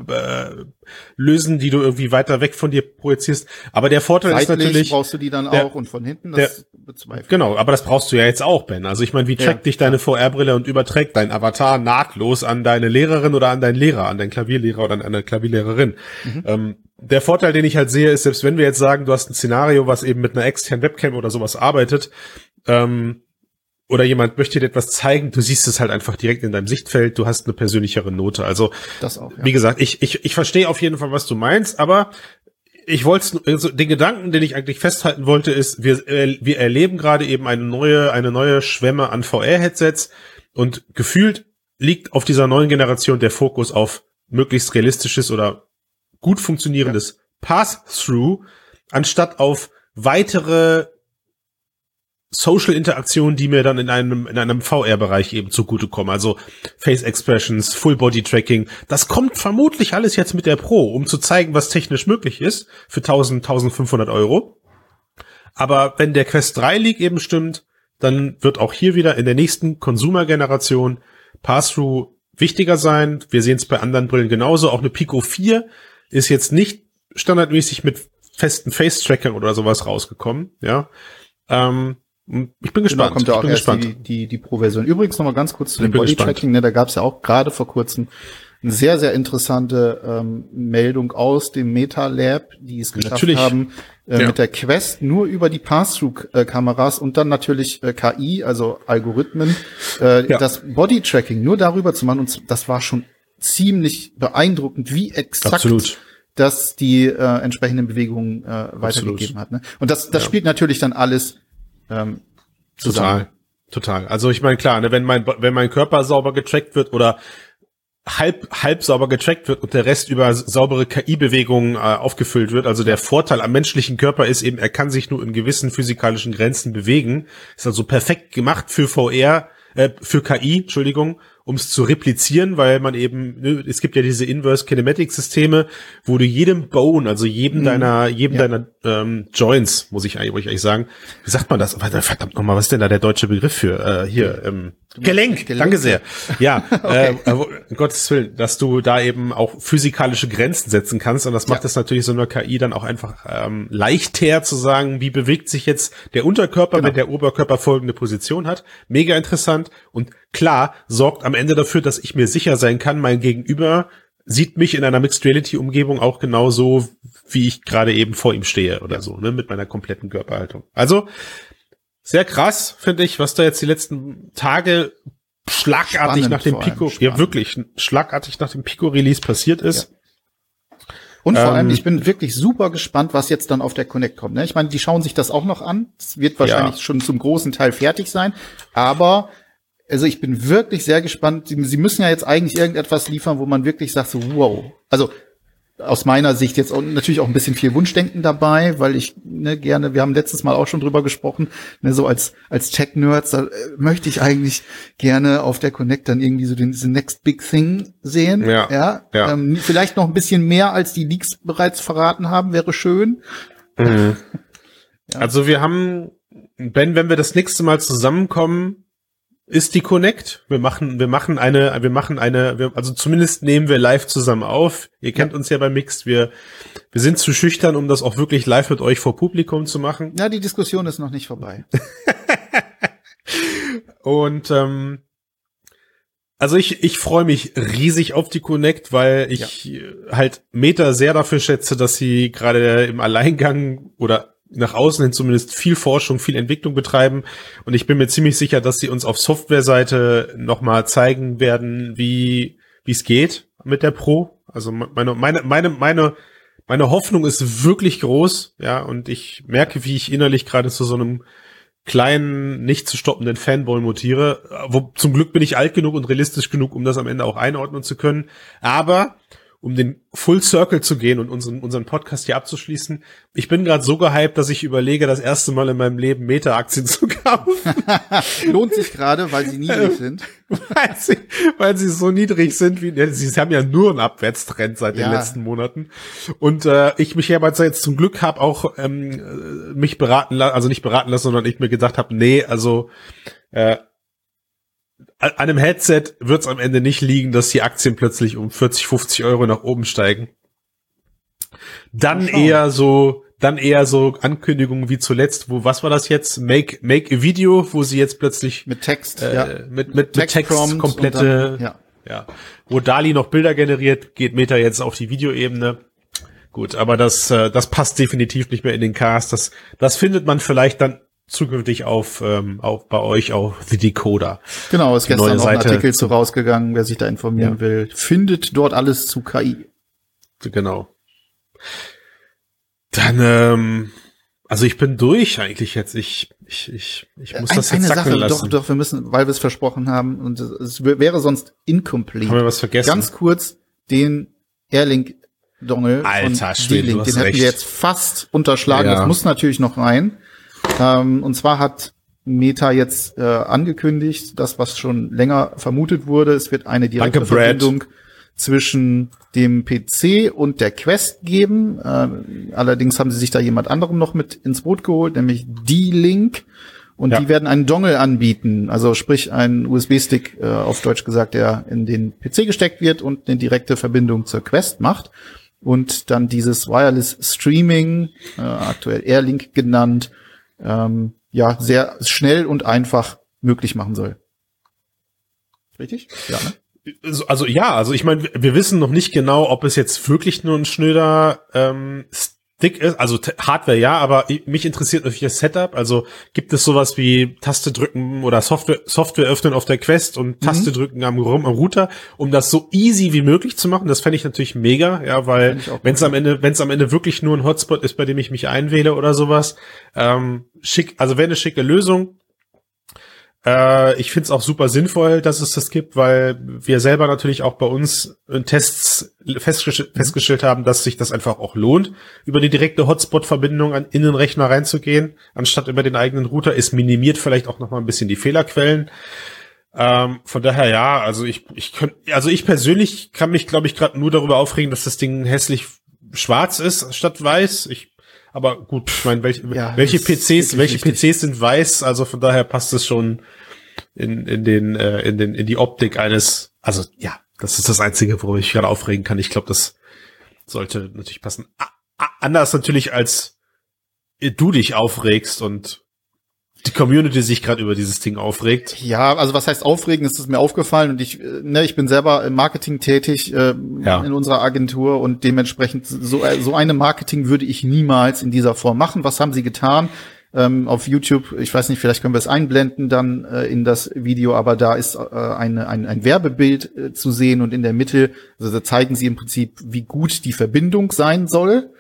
äh, lösen, die du irgendwie weiter weg von dir projizierst. Aber der Vorteil Seitlich ist natürlich.
brauchst du die dann der, auch und von hinten
das der, Genau, aber das brauchst du ja jetzt auch, Ben. Also ich meine, wie trackt ja, dich deine VR-Brille und überträgt dein Avatar nahtlos an deine Lehrerin oder an deinen Lehrer, an deinen Klavierlehrer oder an eine Klavierlehrerin? Mhm. Ähm, der Vorteil, den ich halt sehe, ist, selbst wenn wir jetzt sagen, du hast ein Szenario, was eben mit einer externen Webcam oder sowas arbeitet, ähm, oder jemand möchte dir etwas zeigen, du siehst es halt einfach direkt in deinem Sichtfeld, du hast eine persönlichere Note. Also, das auch, ja. wie gesagt, ich, ich, ich verstehe auf jeden Fall, was du meinst, aber ich wollte also den Gedanken, den ich eigentlich festhalten wollte, ist, wir, äh, wir erleben gerade eben eine neue, eine neue Schwemme an VR-Headsets und gefühlt liegt auf dieser neuen Generation der Fokus auf möglichst realistisches oder gut funktionierendes ja. Pass-Through, anstatt auf weitere Social Interaktionen, die mir dann in einem, in einem VR-Bereich eben zugutekommen. Also Face Expressions, Full Body Tracking. Das kommt vermutlich alles jetzt mit der Pro, um zu zeigen, was technisch möglich ist für 1000, 1500 Euro. Aber wenn der Quest 3 League eben stimmt, dann wird auch hier wieder in der nächsten Consumer-Generation Pass-Through wichtiger sein. Wir sehen es bei anderen Brillen genauso. Auch eine Pico 4 ist jetzt nicht standardmäßig mit festen Face-Trackern oder sowas rausgekommen, ja. Ähm, ich bin gespannt. Da
kommt ja auch erst gespannt. die, die, die Pro-Version. Übrigens noch mal ganz kurz zu dem Body-Tracking. Ne, da gab es ja auch gerade vor kurzem eine sehr, sehr interessante ähm, Meldung aus dem Meta Lab, die es geschafft natürlich. haben, äh, ja. mit der Quest nur über die Pass-Through-Kameras und dann natürlich äh, KI, also Algorithmen, äh, ja. das Body-Tracking nur darüber zu machen. Und das war schon ziemlich beeindruckend, wie exakt Absolut dass die äh, entsprechenden Bewegungen äh, weitergegeben Absolut. hat. Ne? Und das, das ja. spielt natürlich dann alles ähm.
Total. total. Also ich meine, klar, ne, wenn mein, wenn mein Körper sauber getrackt wird oder halb, halb sauber getrackt wird und der Rest über saubere KI-Bewegungen äh, aufgefüllt wird. Also der Vorteil am menschlichen Körper ist eben, er kann sich nur in gewissen physikalischen Grenzen bewegen. Ist also perfekt gemacht für VR, äh, für KI, Entschuldigung, um es zu replizieren, weil man eben, ne, es gibt ja diese Inverse Kinematic Systeme, wo du jedem Bone, also jedem mhm. deiner, jedem ja. deiner ähm, Joints, muss ich eigentlich, muss ich eigentlich sagen, wie sagt man das? Verdammt nochmal, was ist denn da der deutsche Begriff für? Äh, hier, ähm, Gelenk, Gelenk, danke sehr. Ja, okay. äh, äh, Gottes Willen, dass du da eben auch physikalische Grenzen setzen kannst und das macht es ja. natürlich so einer KI dann auch einfach ähm, leichter zu sagen, wie bewegt sich jetzt der Unterkörper, genau. wenn der Oberkörper folgende Position hat. Mega interessant und klar sorgt am Ende dafür, dass ich mir sicher sein kann, mein Gegenüber sieht mich in einer Mixed Reality Umgebung auch genauso, wie ich gerade eben vor ihm stehe oder so, ne, mit meiner kompletten Körperhaltung. Also sehr krass, finde ich, was da jetzt die letzten Tage schlagartig spannend nach dem Pico, ja wirklich schlagartig nach dem Pico Release passiert ist. Ja.
Und vor ähm, allem, ich bin wirklich super gespannt, was jetzt dann auf der Connect kommt. Ne? Ich meine, die schauen sich das auch noch an. Es wird wahrscheinlich ja. schon zum großen Teil fertig sein. Aber also ich bin wirklich sehr gespannt. Sie, Sie müssen ja jetzt eigentlich irgendetwas liefern, wo man wirklich sagt, so, wow. Also aus meiner Sicht jetzt auch, natürlich auch ein bisschen viel Wunschdenken dabei, weil ich ne, gerne, wir haben letztes Mal auch schon drüber gesprochen, ne, so als als Tech-Nerds, da äh, möchte ich eigentlich gerne auf der Connect dann irgendwie so den the Next Big Thing sehen. Ja. ja, ja. Ähm, vielleicht noch ein bisschen mehr als die Leaks bereits verraten haben, wäre schön.
Mhm. ja. Also wir haben, Ben, wenn wir das nächste Mal zusammenkommen, ist die Connect. Wir machen, wir machen eine, wir machen eine, wir, also zumindest nehmen wir live zusammen auf. Ihr kennt ja. uns ja bei Mixed. Wir, wir sind zu schüchtern, um das auch wirklich live mit euch vor Publikum zu machen.
Ja, die Diskussion ist noch nicht vorbei.
Und ähm, also ich, ich freue mich riesig auf die Connect, weil ich ja. halt Meta sehr dafür schätze, dass sie gerade im Alleingang oder nach außen hin zumindest viel Forschung, viel Entwicklung betreiben. Und ich bin mir ziemlich sicher, dass sie uns auf Softwareseite nochmal zeigen werden, wie wie es geht mit der Pro. Also meine, meine, meine, meine, meine Hoffnung ist wirklich groß, ja, und ich merke, wie ich innerlich gerade zu so einem kleinen, nicht zu stoppenden Fanboy mutiere. Wo, zum Glück bin ich alt genug und realistisch genug, um das am Ende auch einordnen zu können. Aber um den Full Circle zu gehen und unseren, unseren Podcast hier abzuschließen. Ich bin gerade so gehypt, dass ich überlege, das erste Mal in meinem Leben Meta-Aktien zu kaufen.
Lohnt sich gerade, weil sie niedrig sind.
weil, sie, weil sie so niedrig sind, wie sie haben ja nur einen Abwärtstrend seit ja. den letzten Monaten. Und äh, ich mich ja jetzt zum Glück habe auch ähm, mich beraten lassen, also nicht beraten lassen, sondern ich mir gedacht habe, nee, also äh, an einem Headset wird es am Ende nicht liegen, dass die Aktien plötzlich um 40, 50 Euro nach oben steigen. Dann eher so, dann eher so Ankündigungen wie zuletzt, wo, was war das jetzt? Make, make a Video, wo sie jetzt plötzlich
mit Text,
äh, ja. mit, mit, Text, mit Text komplette, dann, ja. ja. Wo Dali noch Bilder generiert, geht Meta jetzt auf die Videoebene. Gut, aber das, äh, das passt definitiv nicht mehr in den Cast. Das, das findet man vielleicht dann zukünftig auf, ähm, auf bei euch auf The Decoder.
Genau, ist gestern noch ein Artikel zu rausgegangen, wer sich da informieren ja. will, findet dort alles zu KI.
Genau. Dann, ähm, also ich bin durch eigentlich jetzt. Ich, ich, ich, ich muss Ein, das jetzt eine Sache, lassen.
Doch, doch, wir müssen, weil wir es versprochen haben und es wäre sonst incomplete.
Haben wir was vergessen?
Ganz kurz den Airlink Dongle
Alter, Schwede,
den hätten recht. wir jetzt fast unterschlagen. Ja. Das muss natürlich noch rein. Ähm, und zwar hat Meta jetzt äh, angekündigt, das, was schon länger vermutet wurde, es wird eine direkte Danke, Verbindung zwischen dem PC und der Quest geben. Äh, allerdings haben sie sich da jemand anderem noch mit ins Boot geholt, nämlich D-Link. Und ja. die werden einen Dongle anbieten, also sprich einen USB-Stick, äh, auf Deutsch gesagt, der in den PC gesteckt wird und eine direkte Verbindung zur Quest macht. Und dann dieses Wireless Streaming, äh, aktuell Airlink genannt, ähm, ja, sehr schnell und einfach möglich machen soll. Richtig?
Ja, ne? Also ja, also ich meine, wir wissen noch nicht genau, ob es jetzt wirklich nur ein schnöder ähm, Stick ist, also Hardware ja, aber mich interessiert natürlich das Setup. Also gibt es sowas wie Taste drücken oder Software, Software öffnen auf der Quest und Taste mhm. drücken am, am Router, um das so easy wie möglich zu machen. Das fände ich natürlich mega, ja, weil wenn es am Ende, wenn es am Ende wirklich nur ein Hotspot ist, bei dem ich mich einwähle oder sowas, ähm, schick, also wäre eine schicke Lösung. Äh, ich finde es auch super sinnvoll, dass es das gibt, weil wir selber natürlich auch bei uns in Tests festgestellt, festgestellt haben, dass sich das einfach auch lohnt, über die direkte Hotspot-Verbindung an in den Rechner reinzugehen, anstatt über den eigenen Router. Es minimiert vielleicht auch noch mal ein bisschen die Fehlerquellen. Ähm, von daher ja, also ich, ich könnte, also ich persönlich kann mich, glaube ich, gerade nur darüber aufregen, dass das Ding hässlich schwarz ist statt weiß. Ich, aber gut, ich meine, welche, ja, welche PCs, welche richtig. PCs sind weiß? Also von daher passt es schon in, in den, äh, in den, in die Optik eines, also ja, das ist das Einzige, worüber ich gerade aufregen kann. Ich glaube, das sollte natürlich passen. A anders natürlich als du dich aufregst und die Community sich gerade über dieses Ding aufregt.
Ja, also was heißt aufregen, ist es mir aufgefallen und ich, äh, ne, ich bin selber im Marketing tätig äh, ja. in unserer Agentur und dementsprechend so, äh, so eine Marketing würde ich niemals in dieser Form machen. Was haben sie getan? Ähm, auf YouTube, ich weiß nicht, vielleicht können wir es einblenden dann äh, in das Video, aber da ist äh, eine, ein, ein Werbebild äh, zu sehen und in der Mitte, also da zeigen sie im Prinzip, wie gut die Verbindung sein soll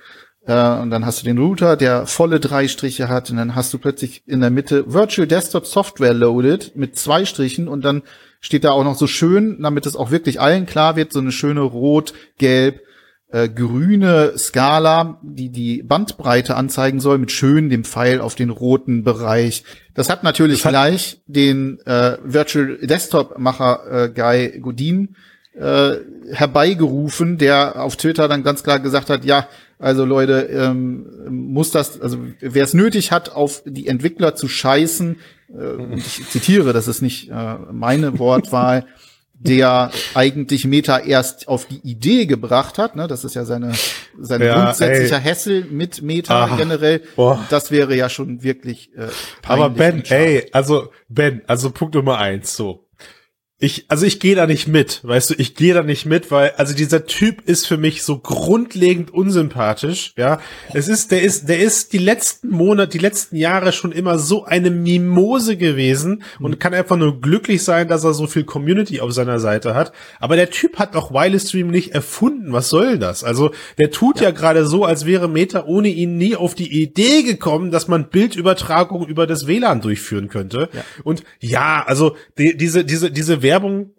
äh, und dann hast du den Router, der volle drei Striche hat. Und dann hast du plötzlich in der Mitte Virtual Desktop Software Loaded mit zwei Strichen. Und dann steht da auch noch so schön, damit es auch wirklich allen klar wird, so eine schöne rot, gelb, äh, grüne Skala, die die Bandbreite anzeigen soll, mit schön dem Pfeil auf den roten Bereich. Das hat natürlich das hat gleich den äh, Virtual Desktop Macher äh, Guy Godin äh, herbeigerufen, der auf Twitter dann ganz klar gesagt hat, ja, also Leute, ähm, muss das, also wer es nötig hat, auf die Entwickler zu scheißen, äh, ich zitiere, das ist nicht äh, meine Wortwahl, der eigentlich Meta erst auf die Idee gebracht hat, ne, das ist ja seine sein ja, grundsätzlicher ey. Hessel mit Meta Ach, generell. Boah. Das wäre ja schon wirklich
äh, Aber Ben, ey, also Ben, also Punkt Nummer eins, so ich, also ich gehe da nicht mit, weißt du, ich gehe da nicht mit, weil, also dieser Typ ist für mich so grundlegend unsympathisch, ja. Es ist, der ist, der ist die letzten Monate, die letzten Jahre schon immer so eine Mimose gewesen und mhm. kann einfach nur glücklich sein, dass er so viel Community auf seiner Seite hat. Aber der Typ hat doch Wireless Stream nicht erfunden. Was soll das? Also, der tut ja, ja gerade so, als wäre Meta ohne ihn nie auf die Idee gekommen, dass man Bildübertragung über das WLAN durchführen könnte. Ja. Und ja, also, die, diese, diese, diese Werbung,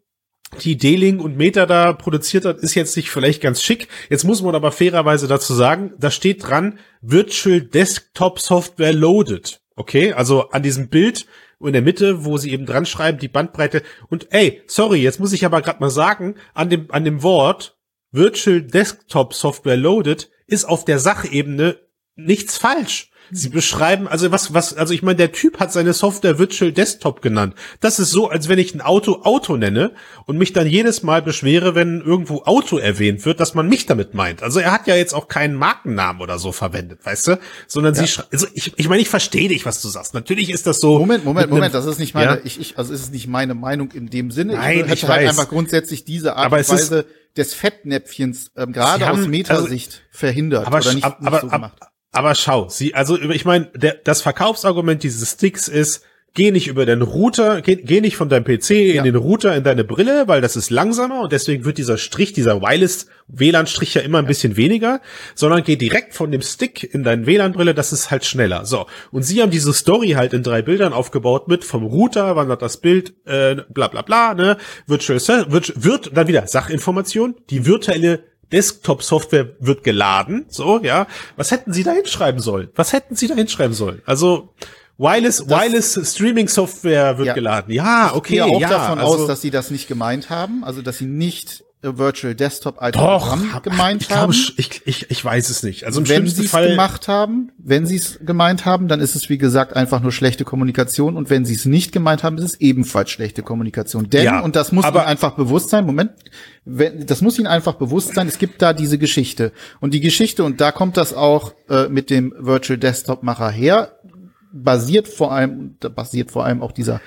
die D-Link und Meta da produziert hat, ist jetzt nicht vielleicht ganz schick. Jetzt muss man aber fairerweise dazu sagen, da steht dran Virtual Desktop Software Loaded. Okay, also an diesem Bild in der Mitte, wo sie eben dran schreiben, die Bandbreite. Und ey, sorry, jetzt muss ich aber gerade mal sagen, an dem, an dem Wort Virtual Desktop Software Loaded ist auf der Sachebene nichts falsch. Sie beschreiben, also was, was, also ich meine, der Typ hat seine Software Virtual Desktop genannt. Das ist so, als wenn ich ein Auto Auto nenne und mich dann jedes Mal beschwere, wenn irgendwo Auto erwähnt wird, dass man mich damit meint. Also er hat ja jetzt auch keinen Markennamen oder so verwendet, weißt du? Sondern ja. sie, also ich, ich meine, ich verstehe dich, was du sagst. Natürlich ist das so.
Moment, Moment, Moment, das ist nicht meine, ja? ich, ich, also ist es nicht meine Meinung in dem Sinne.
Nein, ich,
ich
hätte halt
einfach grundsätzlich diese Art und Weise des Fettnäpfchens ähm, gerade aus Metasicht also, verhindert
aber, oder nicht, aber, nicht so gemacht. Aber, schau, sie, also ich meine, das Verkaufsargument dieses Sticks ist, geh nicht über den Router, geh, geh nicht von deinem PC ja. in den Router in deine Brille, weil das ist langsamer und deswegen wird dieser Strich, dieser Wireless WLAN-Strich ja immer ein bisschen weniger, sondern geh direkt von dem Stick in deine WLAN-Brille, das ist halt schneller. So. Und sie haben diese Story halt in drei Bildern aufgebaut mit vom Router, wandert das Bild, äh, bla bla bla, ne, Virtual, wird, wird, dann wieder Sachinformation, die virtuelle Desktop-Software wird geladen, so, ja. Was hätten sie da hinschreiben sollen? Was hätten sie da hinschreiben sollen? Also, Wireless, das, Wireless Streaming Software wird ja. geladen. Ja, okay. Ich gehe
auch
ja,
davon also, aus, dass sie das nicht gemeint haben, also dass sie nicht Virtual Desktop als Doch, Programm gemeint
ich haben. Glaube, ich, ich, ich weiß es nicht. Also
im wenn sie es gemacht haben, wenn sie es gemeint haben, dann ist es wie gesagt einfach nur schlechte Kommunikation und wenn sie es nicht gemeint haben, ist es ebenfalls schlechte Kommunikation. Denn ja, und das muss ihnen einfach bewusst sein. Moment, wenn, das muss ihnen einfach bewusst sein. Es gibt da diese Geschichte und die Geschichte und da kommt das auch äh, mit dem Virtual Desktop Macher her. Basiert vor allem, basiert vor allem auch dieser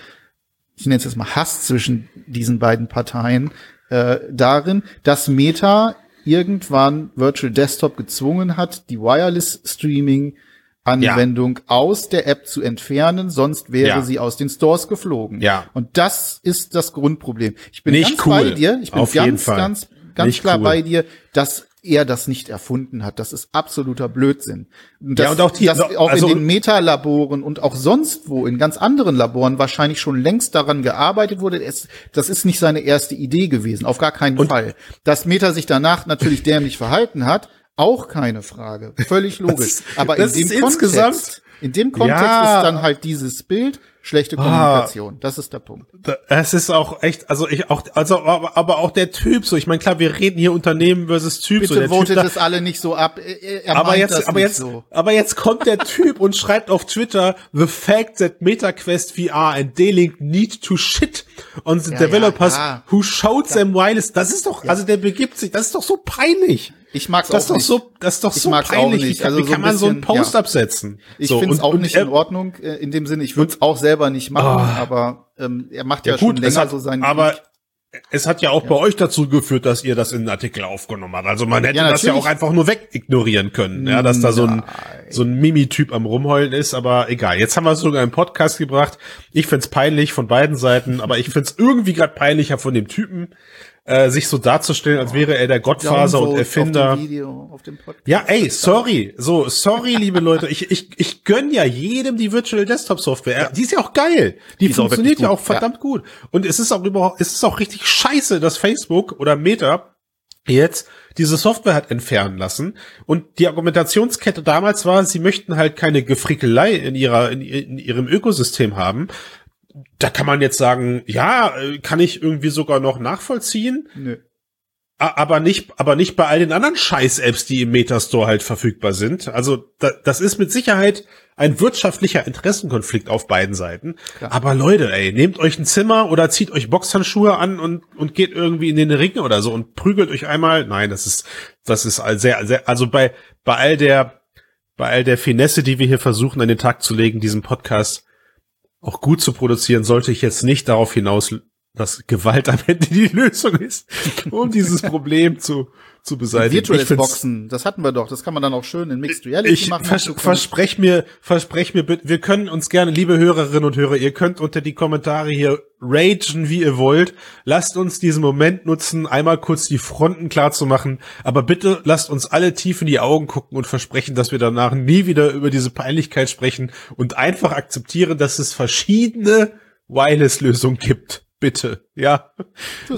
ich nenne es jetzt mal Hass zwischen diesen beiden Parteien, äh, darin, dass Meta irgendwann Virtual Desktop gezwungen hat, die Wireless Streaming Anwendung ja. aus der App zu entfernen, sonst wäre ja. sie aus den Stores geflogen.
Ja.
Und das ist das Grundproblem. Ich bin
Nicht
ganz
cool.
bei dir. Ich bin
Auf
ganz, ganz, ganz
Nicht
klar
cool.
bei dir, dass er das nicht erfunden hat. Das ist absoluter Blödsinn. Das,
ja, und auch die,
dass auch
also,
in den Metalaboren und auch sonst wo, in ganz anderen Laboren wahrscheinlich schon längst daran gearbeitet wurde. Es, das ist nicht seine erste Idee gewesen, auf gar keinen Fall. Dass Meta sich danach natürlich dämlich verhalten hat, auch keine Frage. Völlig logisch.
Das,
Aber
das
in dem Kontext,
insgesamt
in dem Kontext
Ja.
ist dann halt dieses Bild schlechte Kommunikation. Das ist der Punkt.
Es ist auch echt, also ich auch, also aber, aber auch der Typ so. Ich meine, klar, wir reden hier Unternehmen versus Typ. so
Bitte
der
votet
typ da,
es alle nicht so ab. Er, er
aber jetzt,
das
aber jetzt,
so.
aber jetzt kommt der Typ und schreibt auf Twitter, the fact that MetaQuest VR and D-Link need to shit on the
Ja,
developers
ja.
who showed them wireless. Das ist doch, also der begibt sich, das ist doch so peinlich.
Ich mag's
Das ist
auch
doch
nicht.
so, das ist doch
Ich
so peinlich.
nicht.
Wie, kann-
Also
wie
so
kann man so einen
bisschen,
Post
ja.
absetzen?
Ich
so,
finde es auch
und
nicht in Ordnung äh, in dem Sinne. Ich würde es auch selber nicht machen,
Ah.
aber ähm, er macht ja,
Ja,
schon
gut, es
länger
hat,
so seinen
aber
Weg.
es hat ja auch bei euch dazu geführt, dass ihr das in den Artikel aufgenommen habt. Also man hätte
Ja,
das ja auch einfach nur wegignorieren können, ja, dass da so ein, so ein Mimi-Typ am Rumheulen ist, aber egal. Jetzt haben wir es sogar im Podcast gebracht. Ich find's peinlich von beiden Seiten, aber ich find's irgendwie gerade peinlicher von dem Typen, äh, sich so darzustellen, als wäre er der Gottfaser und Erfinder.
Auf dem Video, auf dem Podcast.
Ja, ey, sorry. So, sorry, liebe Leute. Ich, ich, ich gönn ja jedem die Virtual Desktop Software. Die ist ja auch geil. Die,
auch
funktioniert ja auch verdammt gut. Und es ist auch überhaupt, es ist auch richtig scheiße, dass Facebook oder Meta jetzt diese Software hat entfernen lassen. Und die Argumentationskette damals war, sie möchten halt keine Gefrickelei in ihrer, in, in ihrem Ökosystem haben. Da kann man jetzt sagen, ja, äh, kann ich irgendwie sogar noch nachvollziehen.
Nö.
Aber nicht, aber nicht bei all den anderen Scheiß-Apps, die im Metastore halt verfügbar sind. Also da, das ist mit Sicherheit ein wirtschaftlicher Interessenkonflikt auf beiden Seiten.
Klar.
Aber Leute, ey, nehmt euch ein Zimmer oder zieht euch Boxhandschuhe an und, und geht irgendwie in den Ring oder so und prügelt euch einmal. Nein, das ist, das ist sehr, sehr, also bei, bei all der, bei all der Finesse, die wir hier versuchen an den Tag zu legen, diesen Podcast auch gut zu produzieren, sollte ich jetzt nicht darauf hinaus, dass Gewalt am Ende die Lösung ist, um dieses Problem zu, zu beseitigen. Find's-
Boxen, das hatten wir doch. Das kann man dann auch schön in Mixed Reality
Ich
machen.
vers versprech mir, versprech mir bitte, wir können uns gerne, liebe Hörerinnen und Hörer, ihr könnt unter die Kommentare hier ragen, wie ihr wollt. Lasst uns diesen Moment nutzen, einmal kurz die Fronten klar zu machen. Aber bitte lasst uns alle tief in die Augen gucken und versprechen, dass wir danach nie wieder über diese Peinlichkeit sprechen und einfach akzeptieren, dass es verschiedene Wireless-Lösungen gibt. Bitte, ja.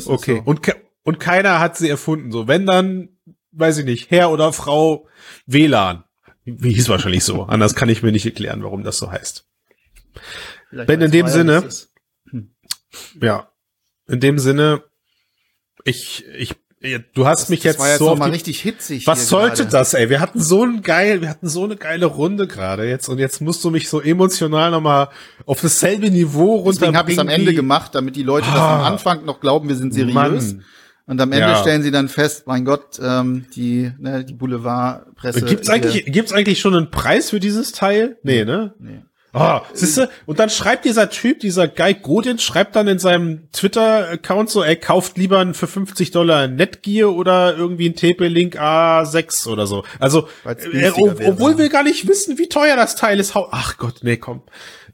Okay.
so.
Und, ke und keiner hat sie erfunden. So, wenn dann, weiß ich nicht, Herr oder Frau WLAN. Wie hieß wahrscheinlich so. Anders kann ich mir nicht erklären, warum das so heißt.
Vielleicht
wenn in dem Sinne-
ist.
Ja. In dem Sinne, ich, ich, du hast mich
Das
jetzt
war jetzt
so
mal richtig hitzig.
was sollte
gerade.
das, ey? Wir hatten so ein geil, wir hatten so eine geile Runde gerade jetzt und jetzt musst du mich so emotional nochmal auf dasselbe Niveau runter.
Deswegen habe ich es am Ende gemacht, damit die Leute das am
Ah.
Anfang noch glauben, wir sind seriös.
Mann.
Und am Ende
Ja.
stellen sie dann fest, mein Gott, ähm, die, ne, die Boulevardpresse.
Gibt's eigentlich, gibt's eigentlich schon einen Preis für dieses Teil? Nee, ne?
Nee.
Ah, siehst du? Und dann schreibt dieser Typ, dieser Guy Godin, schreibt dann in seinem Twitter-Account so, er kauft lieber ein für 50 Dollar Netgear oder irgendwie ein TP-Link A6 oder so. Also, äh, ob- obwohl wir gar nicht wissen, wie teuer das Teil ist. Ach Gott, nee, komm.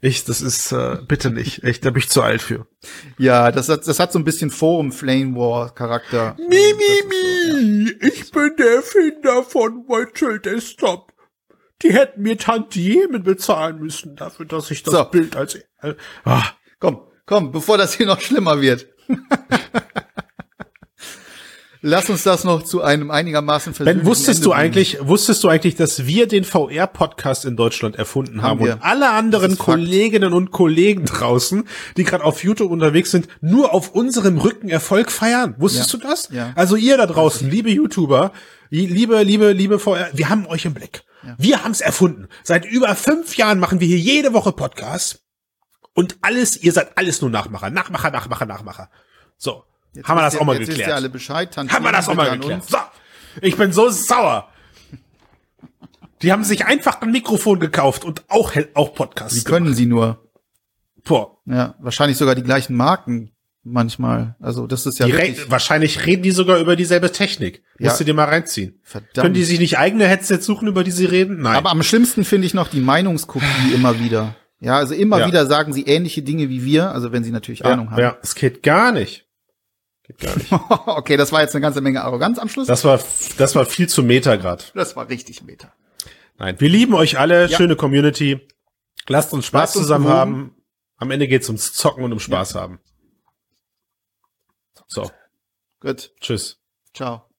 Ich, das ist, äh, bitte nicht. Echt, da bin ich zu alt für.
Ja, das hat, das hat so ein bisschen Forum Flame War Charakter.
Mi, mi, mi. Ich bin der Erfinder von Virtual Desktop. Die hätten mir Tantiemen bezahlen müssen dafür, dass ich das
So.
Bild als, äh, ah.
Komm, komm, bevor das hier noch schlimmer wird. Lass uns das noch zu einem einigermaßen
Ben, wusstest
Ende
du
bringen.
eigentlich, wusstest du eigentlich, dass wir den VR-Podcast in Deutschland erfunden haben,
Haben
und alle anderen
Fakt.
Kolleginnen und Kollegen draußen, die gerade auf YouTube unterwegs sind, nur auf unserem Rücken Erfolg feiern? Wusstest
Ja.
du das?
Ja.
Also ihr da draußen, liebe YouTuber, liebe, liebe, liebe VR, wir haben euch im Blick. Wir haben es erfunden. Seit über fünf Jahren machen wir hier jede Woche Podcasts und alles, ihr seid alles nur Nachmacher, Nachmacher, Nachmacher, Nachmacher. So,
Jetzt
haben wir das
ihr-
auch mal geklärt.
ihr alle Bescheid.
Haben wir das auch mal geklärt. So, ich bin so sauer. Die haben sich einfach ein Mikrofon gekauft und auch, auch Podcasts.
Wie können sie nur?
gemacht. Boah,
Ja, wahrscheinlich sogar die gleichen Marken manchmal. Also das ist ja
re wahrscheinlich reden die sogar über dieselbe Technik.
Ja.
Musst du dir mal reinziehen.
verdammt.
Können die sich nicht eigene Headsets suchen, über die sie reden? Nein.
Aber am schlimmsten finde ich noch die Meinungskopie immer wieder. Ja, also immer
Ja.
wieder sagen sie ähnliche Dinge wie wir, also wenn sie natürlich
ja,
Ahnung haben.
ja, es geht gar nicht. Geht gar nicht.
okay, das war jetzt eine ganze Menge Arroganz am Schluss.
Das war, das war viel zu Meta grad.
Das war richtig Meta.
Nein, wir lieben euch alle, schöne Community. Lasst uns Spaß
Lasst uns
zusammen haben. Am Ende geht's ums Zocken und um Spaß haben. So,
Gut.
tschüss.
Ciao.